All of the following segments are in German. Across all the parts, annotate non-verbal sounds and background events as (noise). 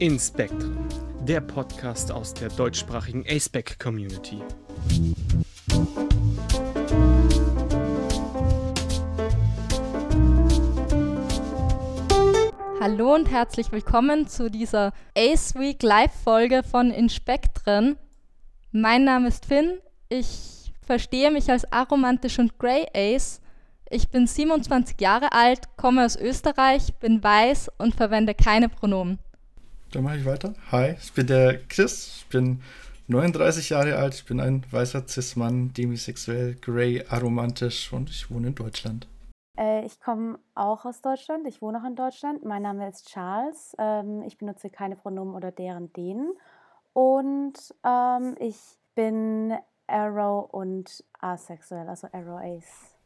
Inspectrum, der Podcast aus der deutschsprachigen ASPEC Community. Hallo und herzlich willkommen zu dieser Ace Week Live Folge von Inspektren. Mein Name ist Finn. Ich verstehe mich als aromantisch und Grey Ace ich bin 27 Jahre alt, komme aus Österreich, bin weiß und verwende keine Pronomen. Dann mache ich weiter. Hi, ich bin der Chris, ich bin 39 Jahre alt, ich bin ein weißer Cis-Mann, demisexuell, grey, aromantisch und ich wohne in Deutschland. Äh, ich komme auch aus Deutschland, ich wohne auch in Deutschland. Mein Name ist Charles, ähm, ich benutze keine Pronomen oder deren, denen. Und ähm, ich bin Arrow und asexuell, also Arrow Ace.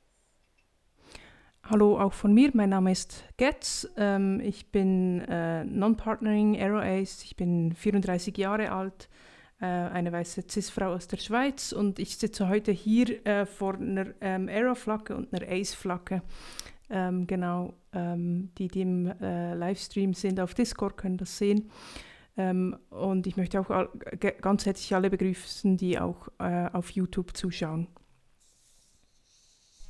Hallo auch von mir, mein Name ist Getz. Ähm, ich bin äh, Non-Partnering Aero Ace, ich bin 34 Jahre alt, äh, eine weiße Cis-Frau aus der Schweiz und ich sitze heute hier äh, vor einer ähm, Aero-Flagge und einer Ace-Flagge. Ähm, genau, ähm, die, die im äh, Livestream sind auf Discord, können das sehen. Ähm, und ich möchte auch ganz herzlich alle begrüßen, die auch äh, auf YouTube zuschauen.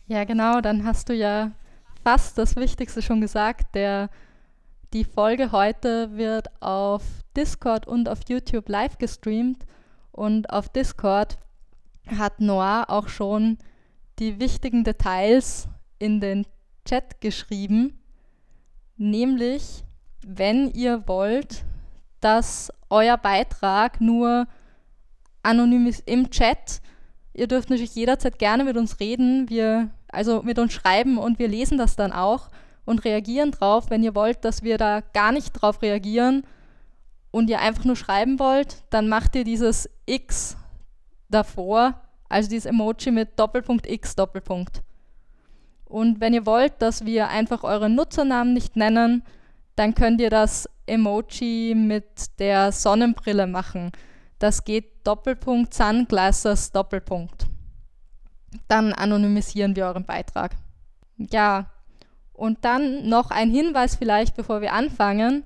Ja, genau, dann hast du ja fast das Wichtigste schon gesagt. Der, die Folge heute wird auf Discord und auf YouTube live gestreamt. Und auf Discord hat Noah auch schon die wichtigen Details in den Chat geschrieben. Nämlich, wenn ihr wollt, dass euer Beitrag nur anonym ist im Chat, ihr dürft natürlich jederzeit gerne mit uns reden. Wir also mit uns schreiben und wir lesen das dann auch und reagieren drauf. Wenn ihr wollt, dass wir da gar nicht drauf reagieren und ihr einfach nur schreiben wollt, dann macht ihr dieses X davor, also dieses Emoji mit Doppelpunkt X Doppelpunkt. Und wenn ihr wollt, dass wir einfach euren Nutzernamen nicht nennen, dann könnt ihr das Emoji mit der Sonnenbrille machen. Das geht Doppelpunkt Sunglasses Doppelpunkt dann anonymisieren wir euren Beitrag. Ja, und dann noch ein Hinweis vielleicht, bevor wir anfangen.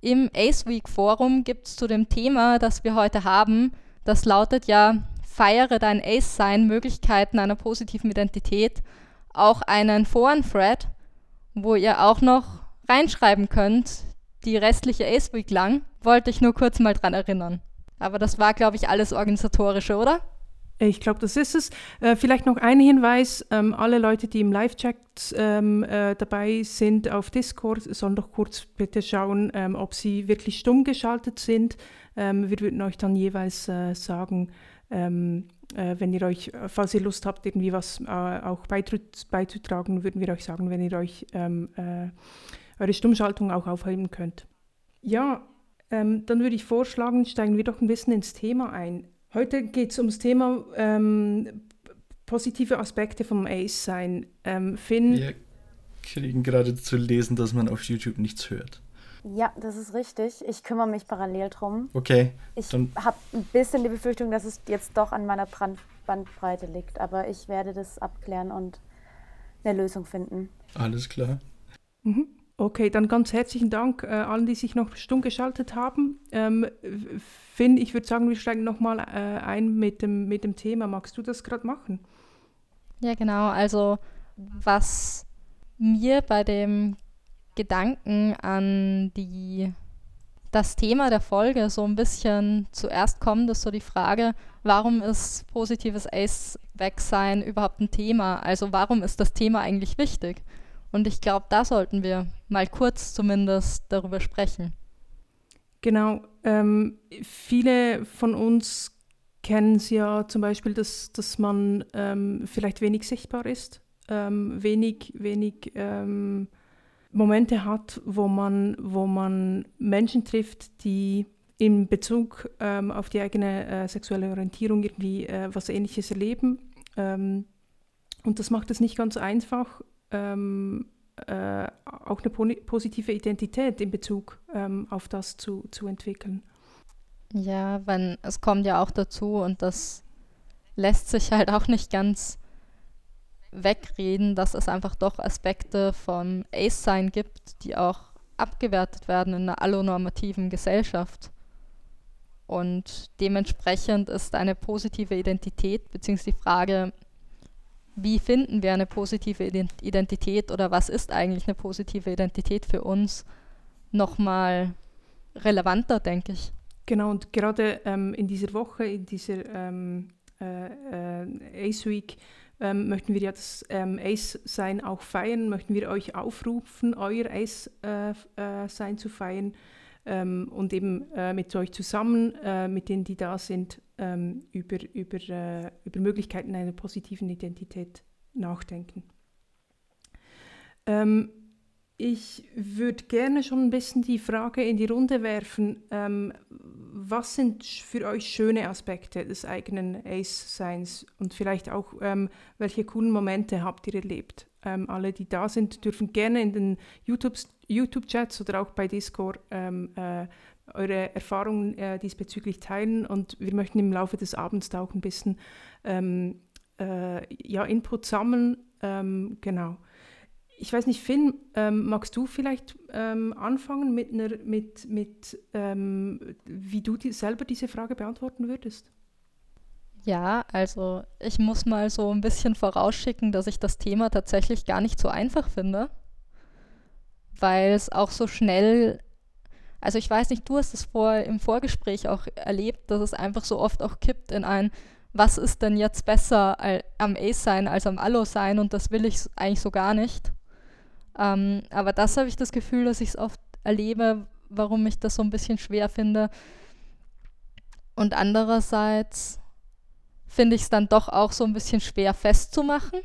Im Ace Week Forum gibt es zu dem Thema, das wir heute haben, das lautet ja, feiere dein Ace-Sein, Möglichkeiten einer positiven Identität, auch einen Foren-Thread, wo ihr auch noch reinschreiben könnt, die restliche Ace Week lang. Wollte ich nur kurz mal dran erinnern. Aber das war, glaube ich, alles organisatorische, oder? Ich glaube, das ist es. Äh, vielleicht noch ein Hinweis: ähm, Alle Leute, die im Live-Chat ähm, äh, dabei sind auf Discord, sollen doch kurz bitte schauen, ähm, ob sie wirklich stumm geschaltet sind. Ähm, wir würden euch dann jeweils äh, sagen, ähm, äh, wenn ihr euch, falls ihr Lust habt, irgendwie was äh, auch beizutragen, würden wir euch sagen, wenn ihr euch ähm, äh, eure Stummschaltung auch aufheben könnt. Ja, dann würde ich vorschlagen, steigen wir doch ein bisschen ins Thema ein. Heute geht es ums Thema ähm, positive Aspekte vom Ace-Sein. Ähm, Finn? Wir kriegen gerade zu lesen, dass man auf YouTube nichts hört. Ja, das ist richtig. Ich kümmere mich parallel drum. Okay. Ich habe ein bisschen die Befürchtung, dass es jetzt doch an meiner Brand Bandbreite liegt, aber ich werde das abklären und eine Lösung finden. Alles klar. Mhm. Okay, dann ganz herzlichen Dank äh, allen, die sich noch stumm geschaltet haben. Ähm, Finn, ich würde sagen, wir steigen nochmal äh, ein mit dem, mit dem Thema. Magst du das gerade machen? Ja, genau. Also, was mir bei dem Gedanken an die, das Thema der Folge so ein bisschen zuerst kommt, ist so die Frage, warum ist positives Ace-Weg-Sein überhaupt ein Thema? Also, warum ist das Thema eigentlich wichtig? Und ich glaube, da sollten wir mal kurz zumindest darüber sprechen. Genau. Ähm, viele von uns kennen es ja zum Beispiel, dass, dass man ähm, vielleicht wenig sichtbar ist, ähm, wenig, wenig ähm, Momente hat, wo man, wo man Menschen trifft, die in Bezug ähm, auf die eigene äh, sexuelle Orientierung irgendwie äh, was Ähnliches erleben. Ähm, und das macht es nicht ganz einfach, ähm, äh, auch eine positive Identität in Bezug ähm, auf das zu, zu entwickeln. Ja, wenn es kommt ja auch dazu und das lässt sich halt auch nicht ganz wegreden, dass es einfach doch Aspekte vom Ace-Sein gibt, die auch abgewertet werden in einer allonormativen Gesellschaft. Und dementsprechend ist eine positive Identität, beziehungsweise die Frage, wie finden wir eine positive Identität oder was ist eigentlich eine positive Identität für uns, nochmal relevanter, denke ich. Genau, und gerade ähm, in dieser Woche, in dieser ähm, äh, äh, Ace Week, ähm, möchten wir ja das ähm, Ace-Sein auch feiern, möchten wir euch aufrufen, euer Ace-Sein äh, äh zu feiern ähm, und eben äh, mit euch zusammen, äh, mit denen, die da sind, ähm, über, über, äh, über Möglichkeiten einer positiven Identität nachdenken. Ähm, ich würde gerne schon ein bisschen die Frage in die Runde werfen, ähm, was sind für euch schöne Aspekte des eigenen Ace-Seins und vielleicht auch, ähm, welche coolen Momente habt ihr erlebt? Ähm, alle, die da sind, dürfen gerne in den YouTube-Chats YouTube oder auch bei Discord ähm, äh, eure Erfahrungen äh, diesbezüglich teilen und wir möchten im Laufe des Abends da auch ein bisschen ähm, äh, ja, Input sammeln. Ähm, genau ich weiß nicht, Finn, ähm, magst du vielleicht ähm, anfangen mit, einer, mit, mit ähm, wie du die, selber diese Frage beantworten würdest? Ja, also ich muss mal so ein bisschen vorausschicken, dass ich das Thema tatsächlich gar nicht so einfach finde, weil es auch so schnell, also ich weiß nicht, du hast es vor, im Vorgespräch auch erlebt, dass es einfach so oft auch kippt in ein, was ist denn jetzt besser am Ace sein als am Allo sein und das will ich eigentlich so gar nicht. Ähm, aber das habe ich das Gefühl, dass ich es oft erlebe, warum ich das so ein bisschen schwer finde. Und andererseits finde ich es dann doch auch so ein bisschen schwer festzumachen,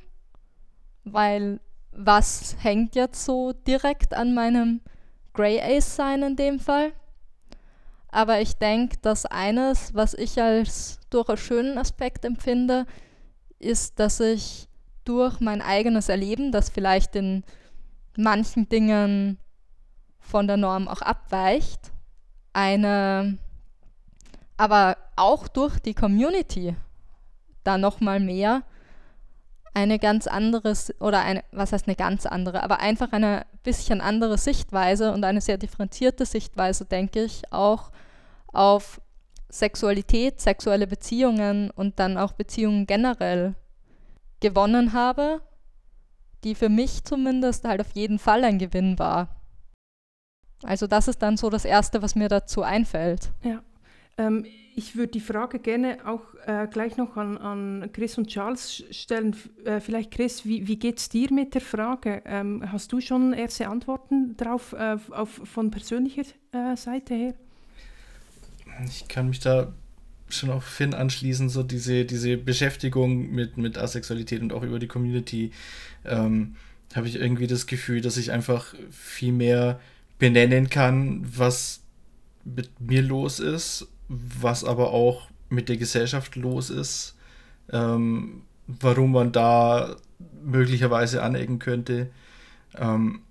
weil was hängt jetzt so direkt an meinem Grey Ace sein in dem Fall? Aber ich denke, dass eines, was ich als durchaus schönen Aspekt empfinde, ist, dass ich durch mein eigenes Erleben, das vielleicht in manchen Dingen von der Norm auch abweicht, eine, aber auch durch die Community da nochmal mehr eine ganz andere oder eine, was heißt eine ganz andere, aber einfach eine bisschen andere Sichtweise und eine sehr differenzierte Sichtweise, denke ich, auch auf Sexualität, sexuelle Beziehungen und dann auch Beziehungen generell gewonnen habe die für mich zumindest halt auf jeden Fall ein Gewinn war. Also das ist dann so das Erste, was mir dazu einfällt. Ja. Ähm, ich würde die Frage gerne auch äh, gleich noch an, an Chris und Charles stellen. Äh, vielleicht Chris, wie, wie geht es dir mit der Frage? Ähm, hast du schon erste Antworten darauf äh, von persönlicher äh, Seite her? Ich kann mich da schon auf Finn anschließen, so diese, diese Beschäftigung mit, mit Asexualität und auch über die Community, ähm, habe ich irgendwie das Gefühl, dass ich einfach viel mehr benennen kann, was mit mir los ist, was aber auch mit der Gesellschaft los ist, ähm, warum man da möglicherweise anecken könnte. Ähm,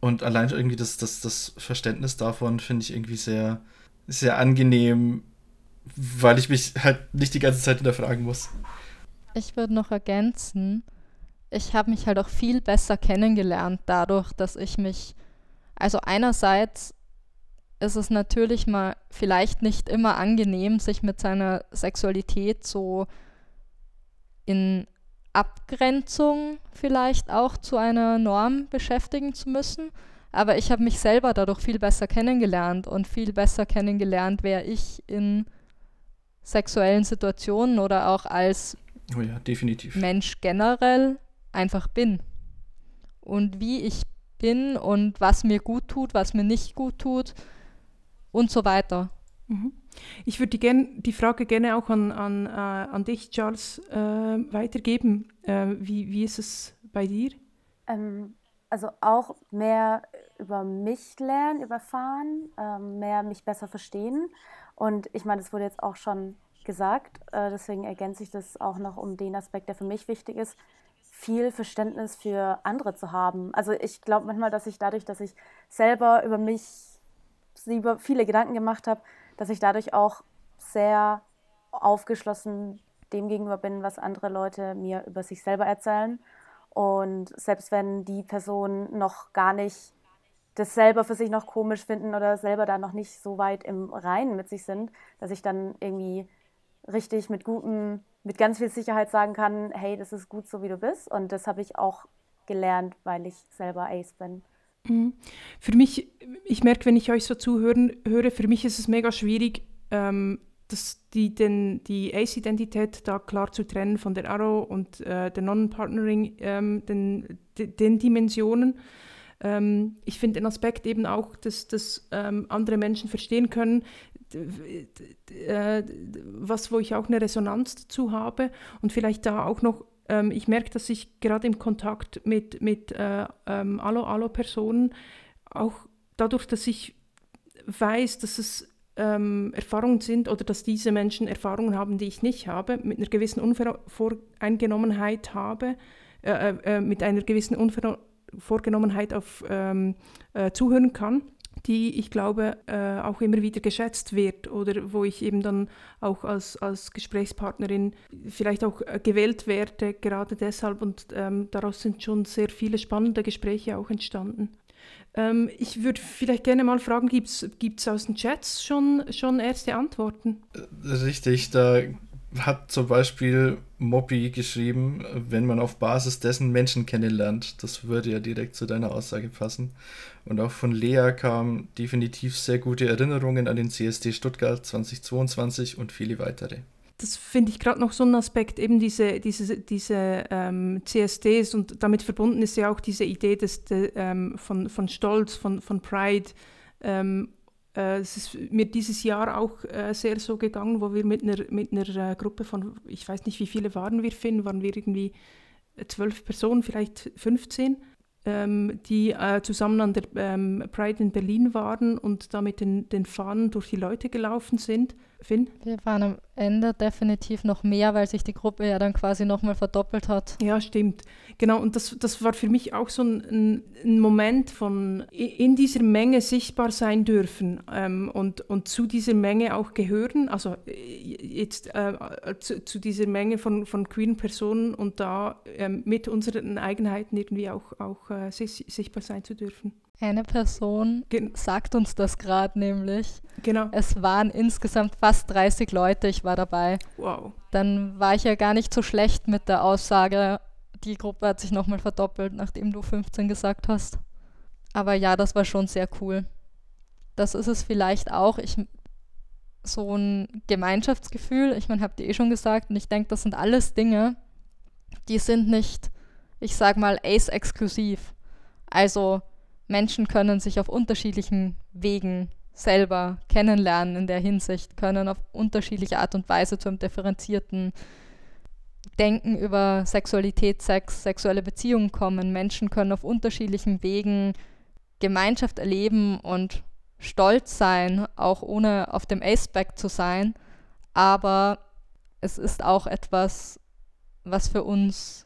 und allein irgendwie das, das, das Verständnis davon finde ich irgendwie sehr, sehr angenehm, weil ich mich halt nicht die ganze Zeit hinterfragen muss. Ich würde noch ergänzen, ich habe mich halt auch viel besser kennengelernt dadurch, dass ich mich, also einerseits ist es natürlich mal vielleicht nicht immer angenehm, sich mit seiner Sexualität so in Abgrenzung vielleicht auch zu einer Norm beschäftigen zu müssen. Aber ich habe mich selber dadurch viel besser kennengelernt und viel besser kennengelernt, wer ich in sexuellen Situationen oder auch als oh ja, Mensch generell einfach bin. Und wie ich bin und was mir gut tut, was mir nicht gut tut und so weiter. Mhm. Ich würde die, die Frage gerne auch an, an, äh, an dich, Charles, äh, weitergeben. Äh, wie, wie ist es bei dir? Ähm, also auch mehr über mich lernen, überfahren, ähm, mehr mich besser verstehen und ich meine, das wurde jetzt auch schon gesagt, äh, deswegen ergänze ich das auch noch um den Aspekt, der für mich wichtig ist, viel Verständnis für andere zu haben. Also ich glaube manchmal, dass ich dadurch, dass ich selber über mich über viele Gedanken gemacht habe, dass ich dadurch auch sehr aufgeschlossen dem gegenüber bin, was andere Leute mir über sich selber erzählen. Und selbst wenn die Person noch gar nicht das selber für sich noch komisch finden oder selber da noch nicht so weit im Reinen mit sich sind, dass ich dann irgendwie richtig mit gutem, mit ganz viel Sicherheit sagen kann, hey, das ist gut so, wie du bist. Und das habe ich auch gelernt, weil ich selber Ace bin. Mhm. Für mich, ich merke, wenn ich euch so zuhören höre, für mich ist es mega schwierig, ähm, das, die, den, die Ace-Identität da klar zu trennen von der Arrow und äh, der Non-Partnering, ähm, den, den Dimensionen. Ähm, ich finde den Aspekt eben auch, dass, dass ähm, andere Menschen verstehen können, äh, was, wo ich auch eine Resonanz dazu habe und vielleicht da auch noch, ähm, ich merke, dass ich gerade im Kontakt mit, mit äh, ähm, Allo-Allo-Personen auch dadurch, dass ich weiß, dass es ähm, Erfahrungen sind oder dass diese Menschen Erfahrungen haben, die ich nicht habe, mit einer gewissen Unvoreingenommenheit habe, äh, äh, mit einer gewissen Unvorgenommenheit auf ähm, äh, zuhören kann, die ich glaube äh, auch immer wieder geschätzt wird oder wo ich eben dann auch als, als Gesprächspartnerin vielleicht auch äh, gewählt werde, gerade deshalb und ähm, daraus sind schon sehr viele spannende Gespräche auch entstanden. Ähm, ich würde vielleicht gerne mal fragen, gibt es aus den Chats schon, schon erste Antworten? Richtig, da hat zum Beispiel Moppy geschrieben, wenn man auf Basis dessen Menschen kennenlernt. Das würde ja direkt zu deiner Aussage passen. Und auch von Lea kamen definitiv sehr gute Erinnerungen an den CSD Stuttgart 2022 und viele weitere. Das finde ich gerade noch so ein Aspekt, eben diese, diese, diese ähm, CSDs und damit verbunden ist ja auch diese Idee des, de, ähm, von, von Stolz, von, von Pride. Ähm, äh, es ist mir dieses Jahr auch äh, sehr so gegangen, wo wir mit einer, mit äh, Gruppe von, ich weiß nicht, wie viele waren wir, Finn, waren wir irgendwie zwölf Personen, vielleicht 15, ähm, die äh, zusammen an der ähm, Pride in Berlin waren und da mit den, den Fahnen durch die Leute gelaufen sind. Finn? Wir waren am Ende definitiv noch mehr, weil sich die Gruppe ja dann quasi nochmal verdoppelt hat. Ja, stimmt. Genau, und das, das war für mich auch so ein, ein Moment von in dieser Menge sichtbar sein dürfen ähm, und, und zu dieser Menge auch gehören, also äh, jetzt äh, zu, zu, dieser Menge von, von queeren Personen und da ähm, mit unseren Eigenheiten irgendwie auch, auch äh, sichtbar sein zu dürfen. Eine Person Gen sagt uns das gerade nämlich. Genau. Es waren insgesamt fast 30 Leute, ich war dabei. Wow. Dann war ich ja gar nicht so schlecht mit der Aussage, die Gruppe hat sich nochmal verdoppelt, nachdem du 15 gesagt hast. Aber ja, das war schon sehr cool. Das ist es vielleicht auch. Ich, so ein Gemeinschaftsgefühl, ich meine, habt ihr eh schon gesagt, und ich denke, das sind alles Dinge, die sind nicht, ich sag mal, ace-exklusiv. Also, Menschen können sich auf unterschiedlichen Wegen selber kennenlernen in der Hinsicht, können auf unterschiedliche Art und Weise zu einem differenzierten Denken über Sexualität, Sex, sexuelle Beziehungen kommen. Menschen können auf unterschiedlichen Wegen Gemeinschaft erleben und stolz sein, auch ohne auf dem Aspect zu sein. Aber es ist auch etwas, was für uns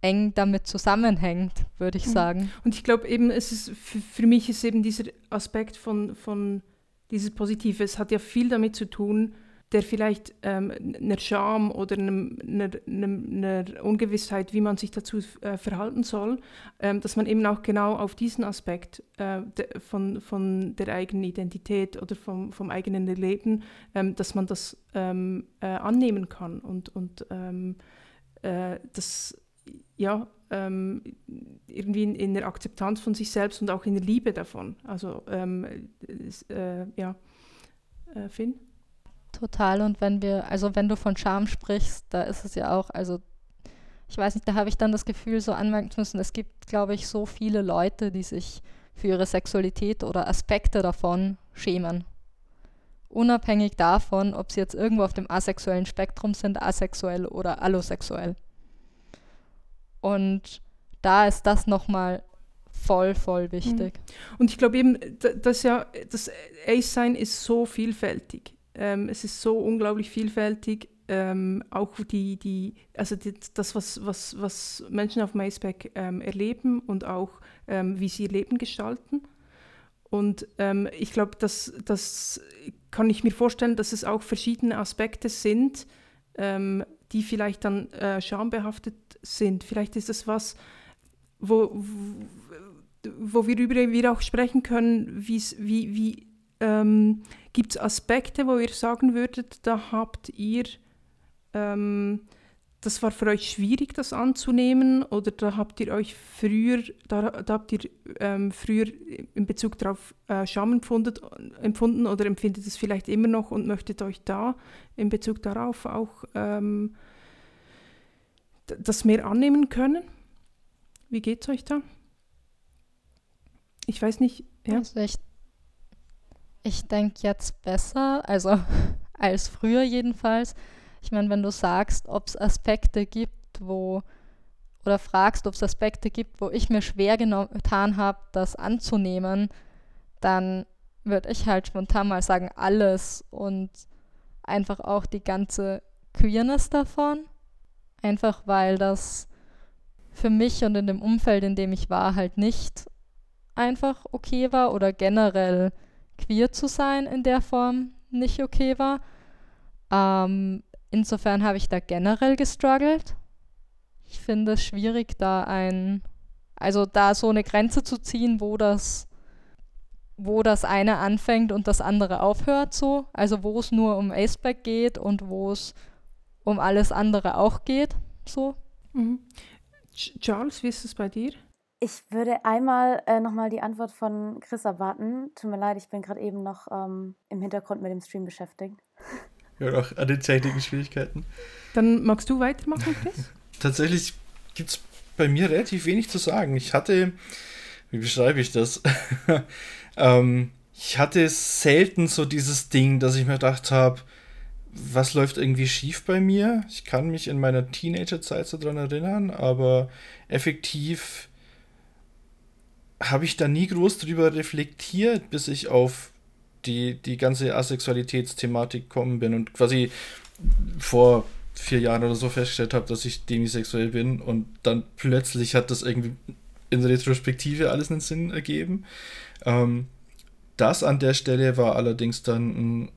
eng damit zusammenhängt, würde ich mhm. sagen. Und ich glaube eben, es ist für, für, mich ist eben dieser Aspekt von, von dieses Positive, es hat ja viel damit zu tun, der vielleicht ähm, einer Scham oder einem, einer, einer, Ungewissheit, wie man sich dazu äh, verhalten soll, ähm, dass man eben auch genau auf diesen Aspekt äh, de, von, von der eigenen Identität oder vom, vom eigenen Leben, ähm, dass man das ähm, äh, annehmen kann und, und ähm, äh, das ja, ähm, irgendwie in, in, der Akzeptanz von sich selbst und auch in der Liebe davon. Also, ähm, äh, ja, äh, Finn? Total. Und wenn wir, also wenn du von Scham sprichst, da ist es ja auch, also ich weiß nicht, da habe ich dann das Gefühl, so anmerken zu müssen, es gibt, glaube ich, so viele Leute, die sich für ihre Sexualität oder Aspekte davon schämen. Unabhängig davon, ob sie jetzt irgendwo auf dem asexuellen Spektrum sind, asexuell oder allosexuell. Und da ist das nochmal voll, voll wichtig. Mhm. Und ich glaube eben, dass ja, das Ace-Sein ist so vielfältig. Ähm, es ist so unglaublich vielfältig. Ähm, auch die, die, also die, das, was, was, was Menschen auf MySpac ähm, erleben und auch ähm, wie sie ihr Leben gestalten. Und ähm, ich glaube, das, das kann ich mir vorstellen, dass es auch verschiedene Aspekte sind, ähm, die vielleicht dann äh, schambehaftet sind. Vielleicht ist es was, wo, worüber wir auch sprechen können, wie, wie ähm, gibt es Aspekte, wo ihr sagen würdet, da habt ihr, ähm, das war für euch schwierig, das anzunehmen, oder da habt ihr euch früher, da, da habt ihr ähm, früher in Bezug darauf äh, Scham empfunden, empfunden oder empfindet es vielleicht immer noch und möchtet euch da in Bezug darauf auch ähm, das mehr annehmen können? Wie geht es euch da? Ich weiß nicht. Ja. Also ich, ich denke jetzt besser, also (laughs) als früher jedenfalls. Ich meine, wenn du sagst, ob es Aspekte gibt, wo oder fragst, ob es Aspekte gibt, wo ich mir schwer getan habe, das anzunehmen, dann würde ich halt spontan mal sagen, alles und einfach auch die ganze Queerness davon. Einfach weil das für mich und in dem Umfeld, in dem ich war, halt nicht einfach okay war oder generell queer zu sein in der Form nicht okay war. Ähm, insofern habe ich da generell gestruggelt. Ich finde es schwierig, da ein, also da so eine Grenze zu ziehen, wo das, wo das eine anfängt und das andere aufhört, so. Also wo es nur um Aceback geht und wo es um alles andere auch geht, so. Mhm. Charles, wie ist es bei dir? Ich würde einmal äh, nochmal die Antwort von Chris erwarten. Tut mir leid, ich bin gerade eben noch ähm, im Hintergrund mit dem Stream beschäftigt. Ja, auch an den technischen Schwierigkeiten. Dann magst du weitermachen, Chris? (laughs) Tatsächlich gibt es bei mir relativ wenig zu sagen. Ich hatte, wie beschreibe ich das? (laughs) ähm, ich hatte selten so dieses Ding, dass ich mir gedacht habe, was läuft irgendwie schief bei mir? Ich kann mich in meiner Teenagerzeit so dran erinnern, aber effektiv habe ich da nie groß drüber reflektiert, bis ich auf die, die ganze Asexualitätsthematik gekommen bin und quasi vor vier Jahren oder so festgestellt habe, dass ich demisexuell bin und dann plötzlich hat das irgendwie in Retrospektive alles einen Sinn ergeben. Ähm, das an der Stelle war allerdings dann ein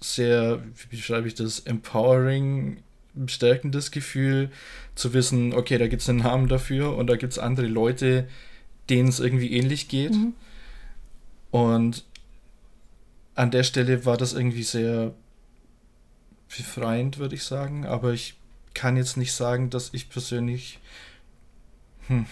sehr, wie beschreibe ich das, empowering, stärkendes Gefühl, zu wissen, okay, da gibt es einen Namen dafür und da gibt es andere Leute, denen es irgendwie ähnlich geht. Mhm. Und an der Stelle war das irgendwie sehr befreiend, würde ich sagen. Aber ich kann jetzt nicht sagen, dass ich persönlich. Hm,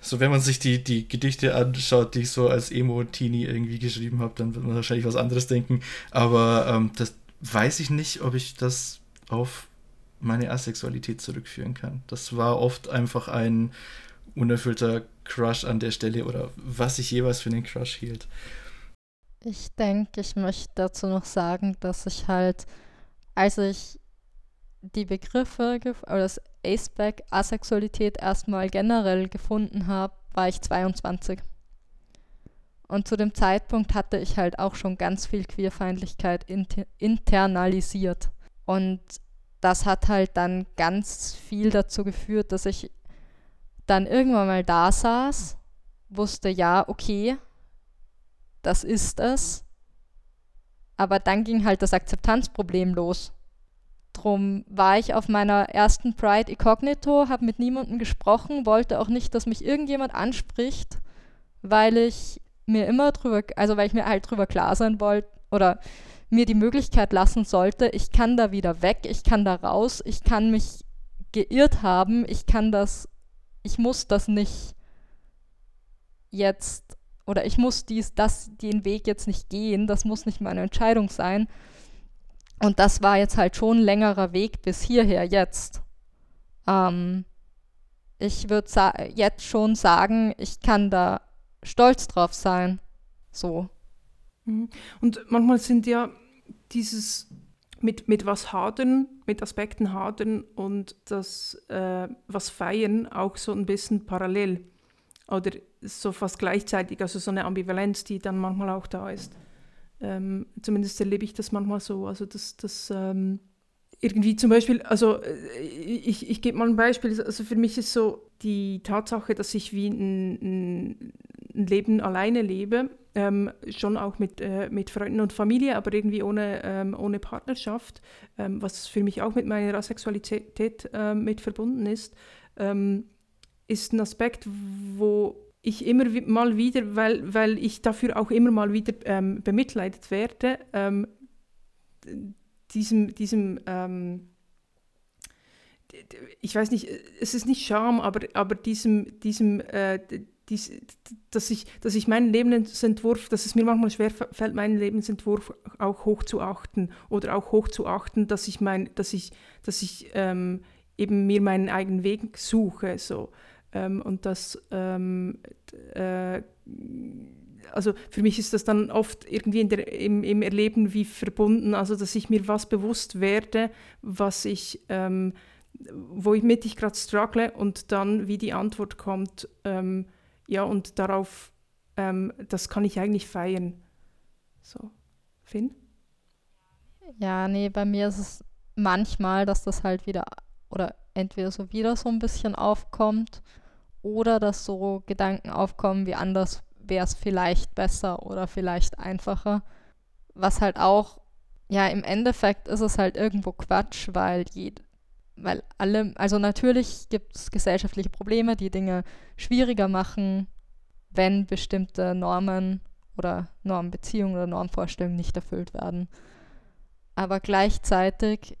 so, wenn man sich die, die Gedichte anschaut, die ich so als Emo-Teenie irgendwie geschrieben habe, dann wird man wahrscheinlich was anderes denken. Aber ähm, das weiß ich nicht, ob ich das auf meine Asexualität zurückführen kann. Das war oft einfach ein unerfüllter Crush an der Stelle oder was ich jeweils für einen Crush hielt. Ich denke, ich möchte dazu noch sagen, dass ich halt, als ich die Begriffe oder das Aceback Asexualität erstmal generell gefunden habe, war ich 22. Und zu dem Zeitpunkt hatte ich halt auch schon ganz viel Queerfeindlichkeit inter internalisiert. Und das hat halt dann ganz viel dazu geführt, dass ich dann irgendwann mal da saß, wusste, ja, okay, das ist es. Aber dann ging halt das Akzeptanzproblem los. Drum war ich auf meiner ersten Pride Incognito, habe mit niemandem gesprochen, wollte auch nicht, dass mich irgendjemand anspricht, weil ich mir immer drüber, also weil ich mir halt drüber klar sein wollte oder mir die Möglichkeit lassen sollte, ich kann da wieder weg, ich kann da raus, ich kann mich geirrt haben, ich kann das ich muss das nicht jetzt oder ich muss dies, das, den Weg jetzt nicht gehen, das muss nicht meine Entscheidung sein. Und das war jetzt halt schon ein längerer Weg bis hierher jetzt. Ähm, ich würde jetzt schon sagen, ich kann da stolz drauf sein. So. Mhm. Und manchmal sind ja dieses mit, mit was hadern, mit Aspekten hadern und das äh, was feiern auch so ein bisschen parallel oder so fast gleichzeitig, also so eine Ambivalenz, die dann manchmal auch da ist. Ähm, zumindest erlebe ich das manchmal so, also dass das ähm, irgendwie zum Beispiel, also äh, ich, ich gebe mal ein Beispiel, also für mich ist so die Tatsache, dass ich wie ein, ein Leben alleine lebe, ähm, schon auch mit, äh, mit Freunden und Familie, aber irgendwie ohne, ähm, ohne Partnerschaft, ähm, was für mich auch mit meiner Asexualität ähm, mit verbunden ist, ähm, ist ein Aspekt, wo ich immer mal wieder, weil, weil ich dafür auch immer mal wieder ähm, bemitleidet werde, ähm, diesem, diesem ähm, ich weiß nicht, es ist nicht Scham, aber, aber diesem, diesem äh, dies, dass, ich, dass ich meinen Lebensentwurf, dass es mir manchmal schwer fällt, meinen Lebensentwurf auch hoch zu achten oder auch hoch zu achten, dass ich mein, dass ich, dass ich ähm, eben mir meinen eigenen Weg suche. So. Ähm, und das ähm, äh, also für mich ist das dann oft irgendwie der, im, im, Erleben wie verbunden, also dass ich mir was bewusst werde, was ich, ähm, womit ich gerade struggle und dann wie die Antwort kommt, ähm, ja und darauf, ähm, das kann ich eigentlich feiern. So, Finn? Ja, nee, bei mir ist es manchmal, dass das halt wieder oder entweder so wieder so ein bisschen aufkommt oder dass so Gedanken aufkommen, wie anders wäre es vielleicht besser oder vielleicht einfacher. Was halt auch, ja, im Endeffekt ist es halt irgendwo Quatsch, weil jed weil alle, also natürlich gibt es gesellschaftliche Probleme, die Dinge schwieriger machen, wenn bestimmte Normen oder Normbeziehungen oder Normvorstellungen nicht erfüllt werden. Aber gleichzeitig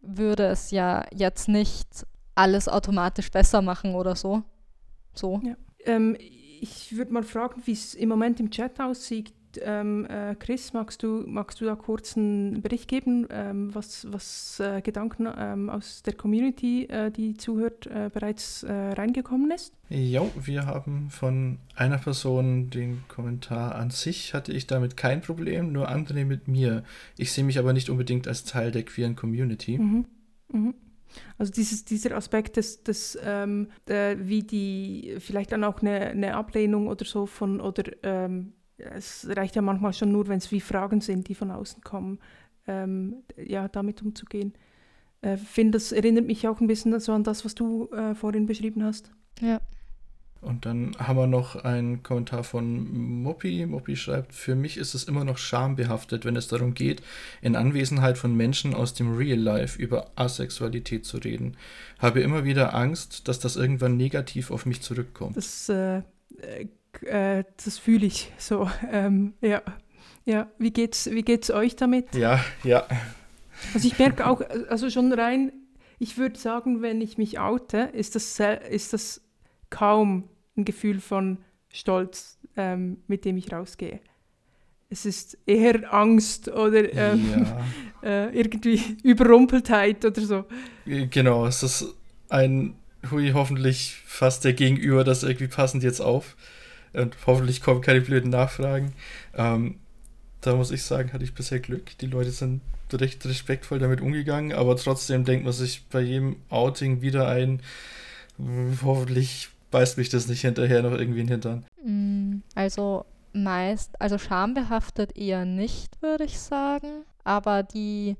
würde es ja jetzt nicht alles automatisch besser machen oder so. So. Ja. Ähm, ich würde mal fragen, wie es im Moment im Chat aussieht. Ähm, äh, Chris, magst du, magst du da kurz einen Bericht geben, ähm, was, was äh, Gedanken ähm, aus der Community, äh, die zuhört, äh, bereits äh, reingekommen ist? Ja, wir haben von einer Person den Kommentar an sich, hatte ich damit kein Problem, nur andere mit mir. Ich sehe mich aber nicht unbedingt als Teil der queeren Community. Mhm. Mhm. Also dieses, dieser Aspekt des, des ähm, äh, wie die, vielleicht dann auch eine, eine Ablehnung oder so von, oder ähm, es reicht ja manchmal schon nur, wenn es wie Fragen sind, die von außen kommen, ähm, ja, damit umzugehen. Äh, finde, das erinnert mich auch ein bisschen so an das, was du äh, vorhin beschrieben hast. Ja. Und dann haben wir noch einen Kommentar von Moppi. Moppi schreibt, für mich ist es immer noch schambehaftet, wenn es darum geht, in Anwesenheit von Menschen aus dem Real Life über Asexualität zu reden. Habe immer wieder Angst, dass das irgendwann negativ auf mich zurückkommt. Das, äh, äh, das fühle ich so. (laughs) Ähm, ja. ja, wie geht's, wie geht's euch damit? Ja, ja. Also ich merke auch, also schon rein, ich würde sagen, wenn ich mich oute, ist das, ist das kaum ein Gefühl von Stolz, ähm, mit dem ich rausgehe. Es ist eher Angst oder ähm, ja. (laughs) äh, irgendwie (laughs) Überrumpeltheit oder so. Genau, es ist ein, hui, hoffentlich fasst der Gegenüber das irgendwie passend jetzt auf. Und hoffentlich kommen keine blöden Nachfragen. Ähm, da muss ich sagen, hatte ich bisher Glück. Die Leute sind recht respektvoll damit umgegangen, aber trotzdem denkt man sich bei jedem Outing wieder ein, hoffentlich beißt mich das nicht hinterher noch irgendwie in den Hintern. Mm, also meist, also schambehaftet eher nicht, würde ich sagen. Aber die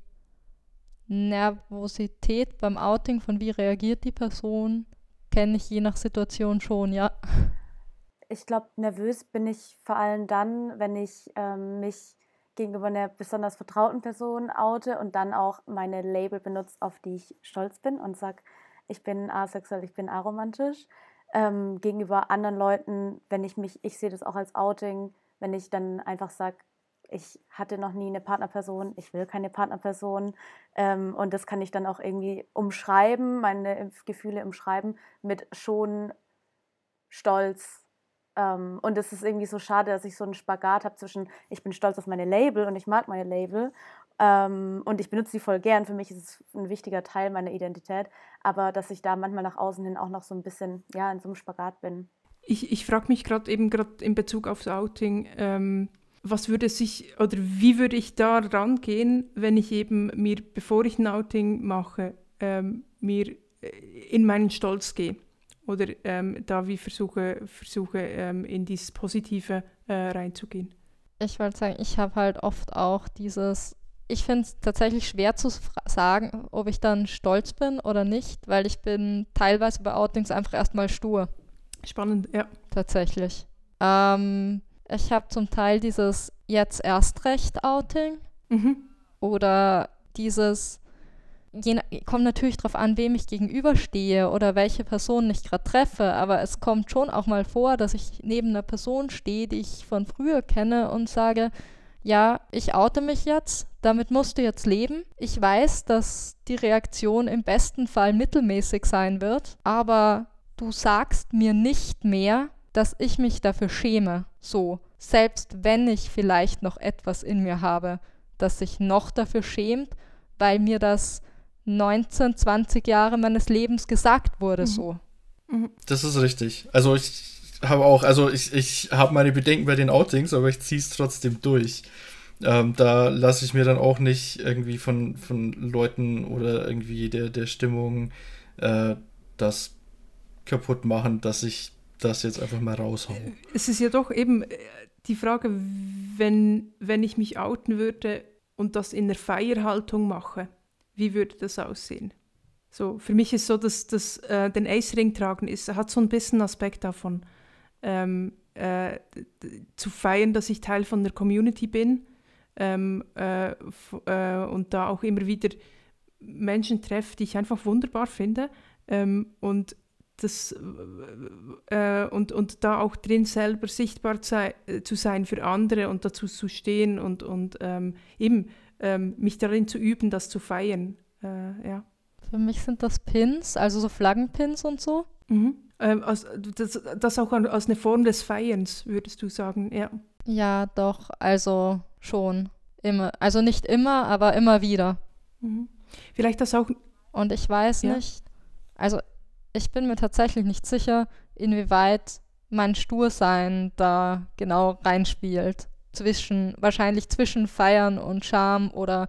Nervosität beim Outing, von wie reagiert die Person, kenne ich je nach Situation schon, ja. Ich glaube, nervös bin ich vor allem dann, wenn ich ähm, mich gegenüber einer besonders vertrauten Person oute und dann auch meine Label benutze, auf die ich stolz bin und sage, ich bin asexuell, ich bin aromantisch ähm, gegenüber anderen Leuten, wenn ich mich, ich sehe das auch als Outing, wenn ich dann einfach sage, ich hatte noch nie eine Partnerperson, ich will keine Partnerperson ähm, und das kann ich dann auch irgendwie umschreiben, meine Gefühle umschreiben mit schon Stolz. Ähm, und es ist irgendwie so schade, dass ich so einen Spagat habe zwischen, ich bin stolz auf meine Label und ich mag meine Label ähm, und ich benutze die voll gern. Für mich ist es ein wichtiger Teil meiner Identität. Aber dass ich da manchmal nach außen hin auch noch so ein bisschen ja, in so einem Spagat bin. Ich, ich frage mich gerade eben gerade in Bezug aufs Outing, ähm, was würde sich oder wie würde ich da rangehen, wenn ich eben mir, bevor ich ein Outing mache, ähm, mir äh, in meinen Stolz gehe oder ähm, da wie versuche, versuche ähm, in dieses Positive äh, reinzugehen. Ich wollte sagen, ich habe halt oft auch dieses ich finde es tatsächlich schwer zu sagen, ob ich dann stolz bin oder nicht, weil ich bin teilweise bei Outings einfach erstmal stur. Spannend, ja. Tatsächlich. Ähm, ich habe zum Teil dieses jetzt erst recht Outing mhm. oder dieses je, kommt natürlich darauf an, wem ich gegenüberstehe oder welche Person ich gerade treffe, aber es kommt schon auch mal vor, dass ich neben einer Person stehe, die ich von früher kenne und sage, ja, ich oute mich jetzt, damit musst du jetzt leben. Ich weiß, dass die Reaktion im besten Fall mittelmäßig sein wird, aber du sagst mir nicht mehr, dass ich mich dafür schäme. So, selbst wenn ich vielleicht noch etwas in mir habe, das sich noch dafür schämt, weil mir das 19, 20 Jahre meines Lebens gesagt wurde, mhm. so. Mhm. Das ist richtig. Also ich habe auch, also ich, ich habe meine Bedenken bei den Outings, aber ich ziehe es trotzdem durch. Ähm, da lasse ich mir dann auch nicht irgendwie von, von Leuten oder irgendwie der, der Stimmung äh, das kaputt machen, dass ich das jetzt einfach mal raushaue. Es ist ja doch eben äh, die Frage, wenn, wenn ich mich outen würde und das in der Feierhaltung mache, wie würde das aussehen? So, für mich ist so, dass das äh, den Ace-Ring tragen ist, hat so ein bisschen Aspekt davon, ähm, äh, zu feiern, dass ich Teil von der Community bin ähm, äh, äh, und da auch immer wieder Menschen treffe, die ich einfach wunderbar finde ähm, und das äh, und, und da auch drin selber sichtbar sei, äh, zu sein für andere und dazu zu stehen und, und ähm, eben ähm, mich darin zu üben, das zu feiern. Äh, ja. Für mich sind das Pins, also so Flaggenpins und so. Mhm. Ähm, als, das, das auch als eine Form des Feierns, würdest du sagen, ja. Ja, doch, also schon. Immer. Also nicht immer, aber immer wieder. Mhm. Vielleicht das auch. Und ich weiß ja. nicht, also ich bin mir tatsächlich nicht sicher, inwieweit mein Stursein da genau reinspielt. Zwischen, wahrscheinlich zwischen Feiern und Scham oder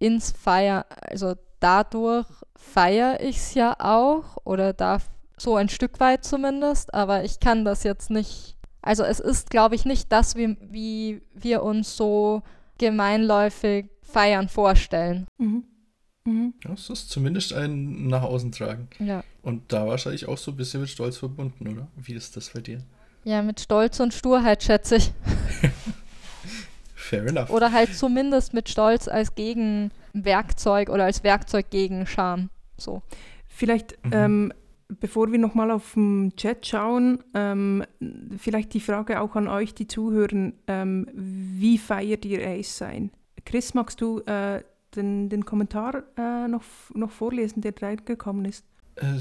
ins Feiern, also dadurch feiere ich es ja auch oder darf so ein Stück weit zumindest, aber ich kann das jetzt nicht. Also es ist, glaube ich, nicht das, wie, wie wir uns so gemeinläufig feiern vorstellen. Mhm. Mhm. Ja, es ist zumindest ein nach außen tragen. Ja. Und da wahrscheinlich auch so ein bisschen mit Stolz verbunden, oder? Wie ist das bei dir? Ja, mit Stolz und Sturheit, schätze ich. (laughs) Fair enough. Oder halt zumindest mit Stolz als Gegenwerkzeug oder als Werkzeug gegen Scham. So. Vielleicht, mhm. ähm, bevor wir nochmal auf den Chat schauen, ähm, vielleicht die Frage auch an euch, die zuhören. Ähm, wie feiert ihr Ace sein? Chris, magst du äh, den, den Kommentar äh, noch, noch vorlesen, der reingekommen ist? Äh,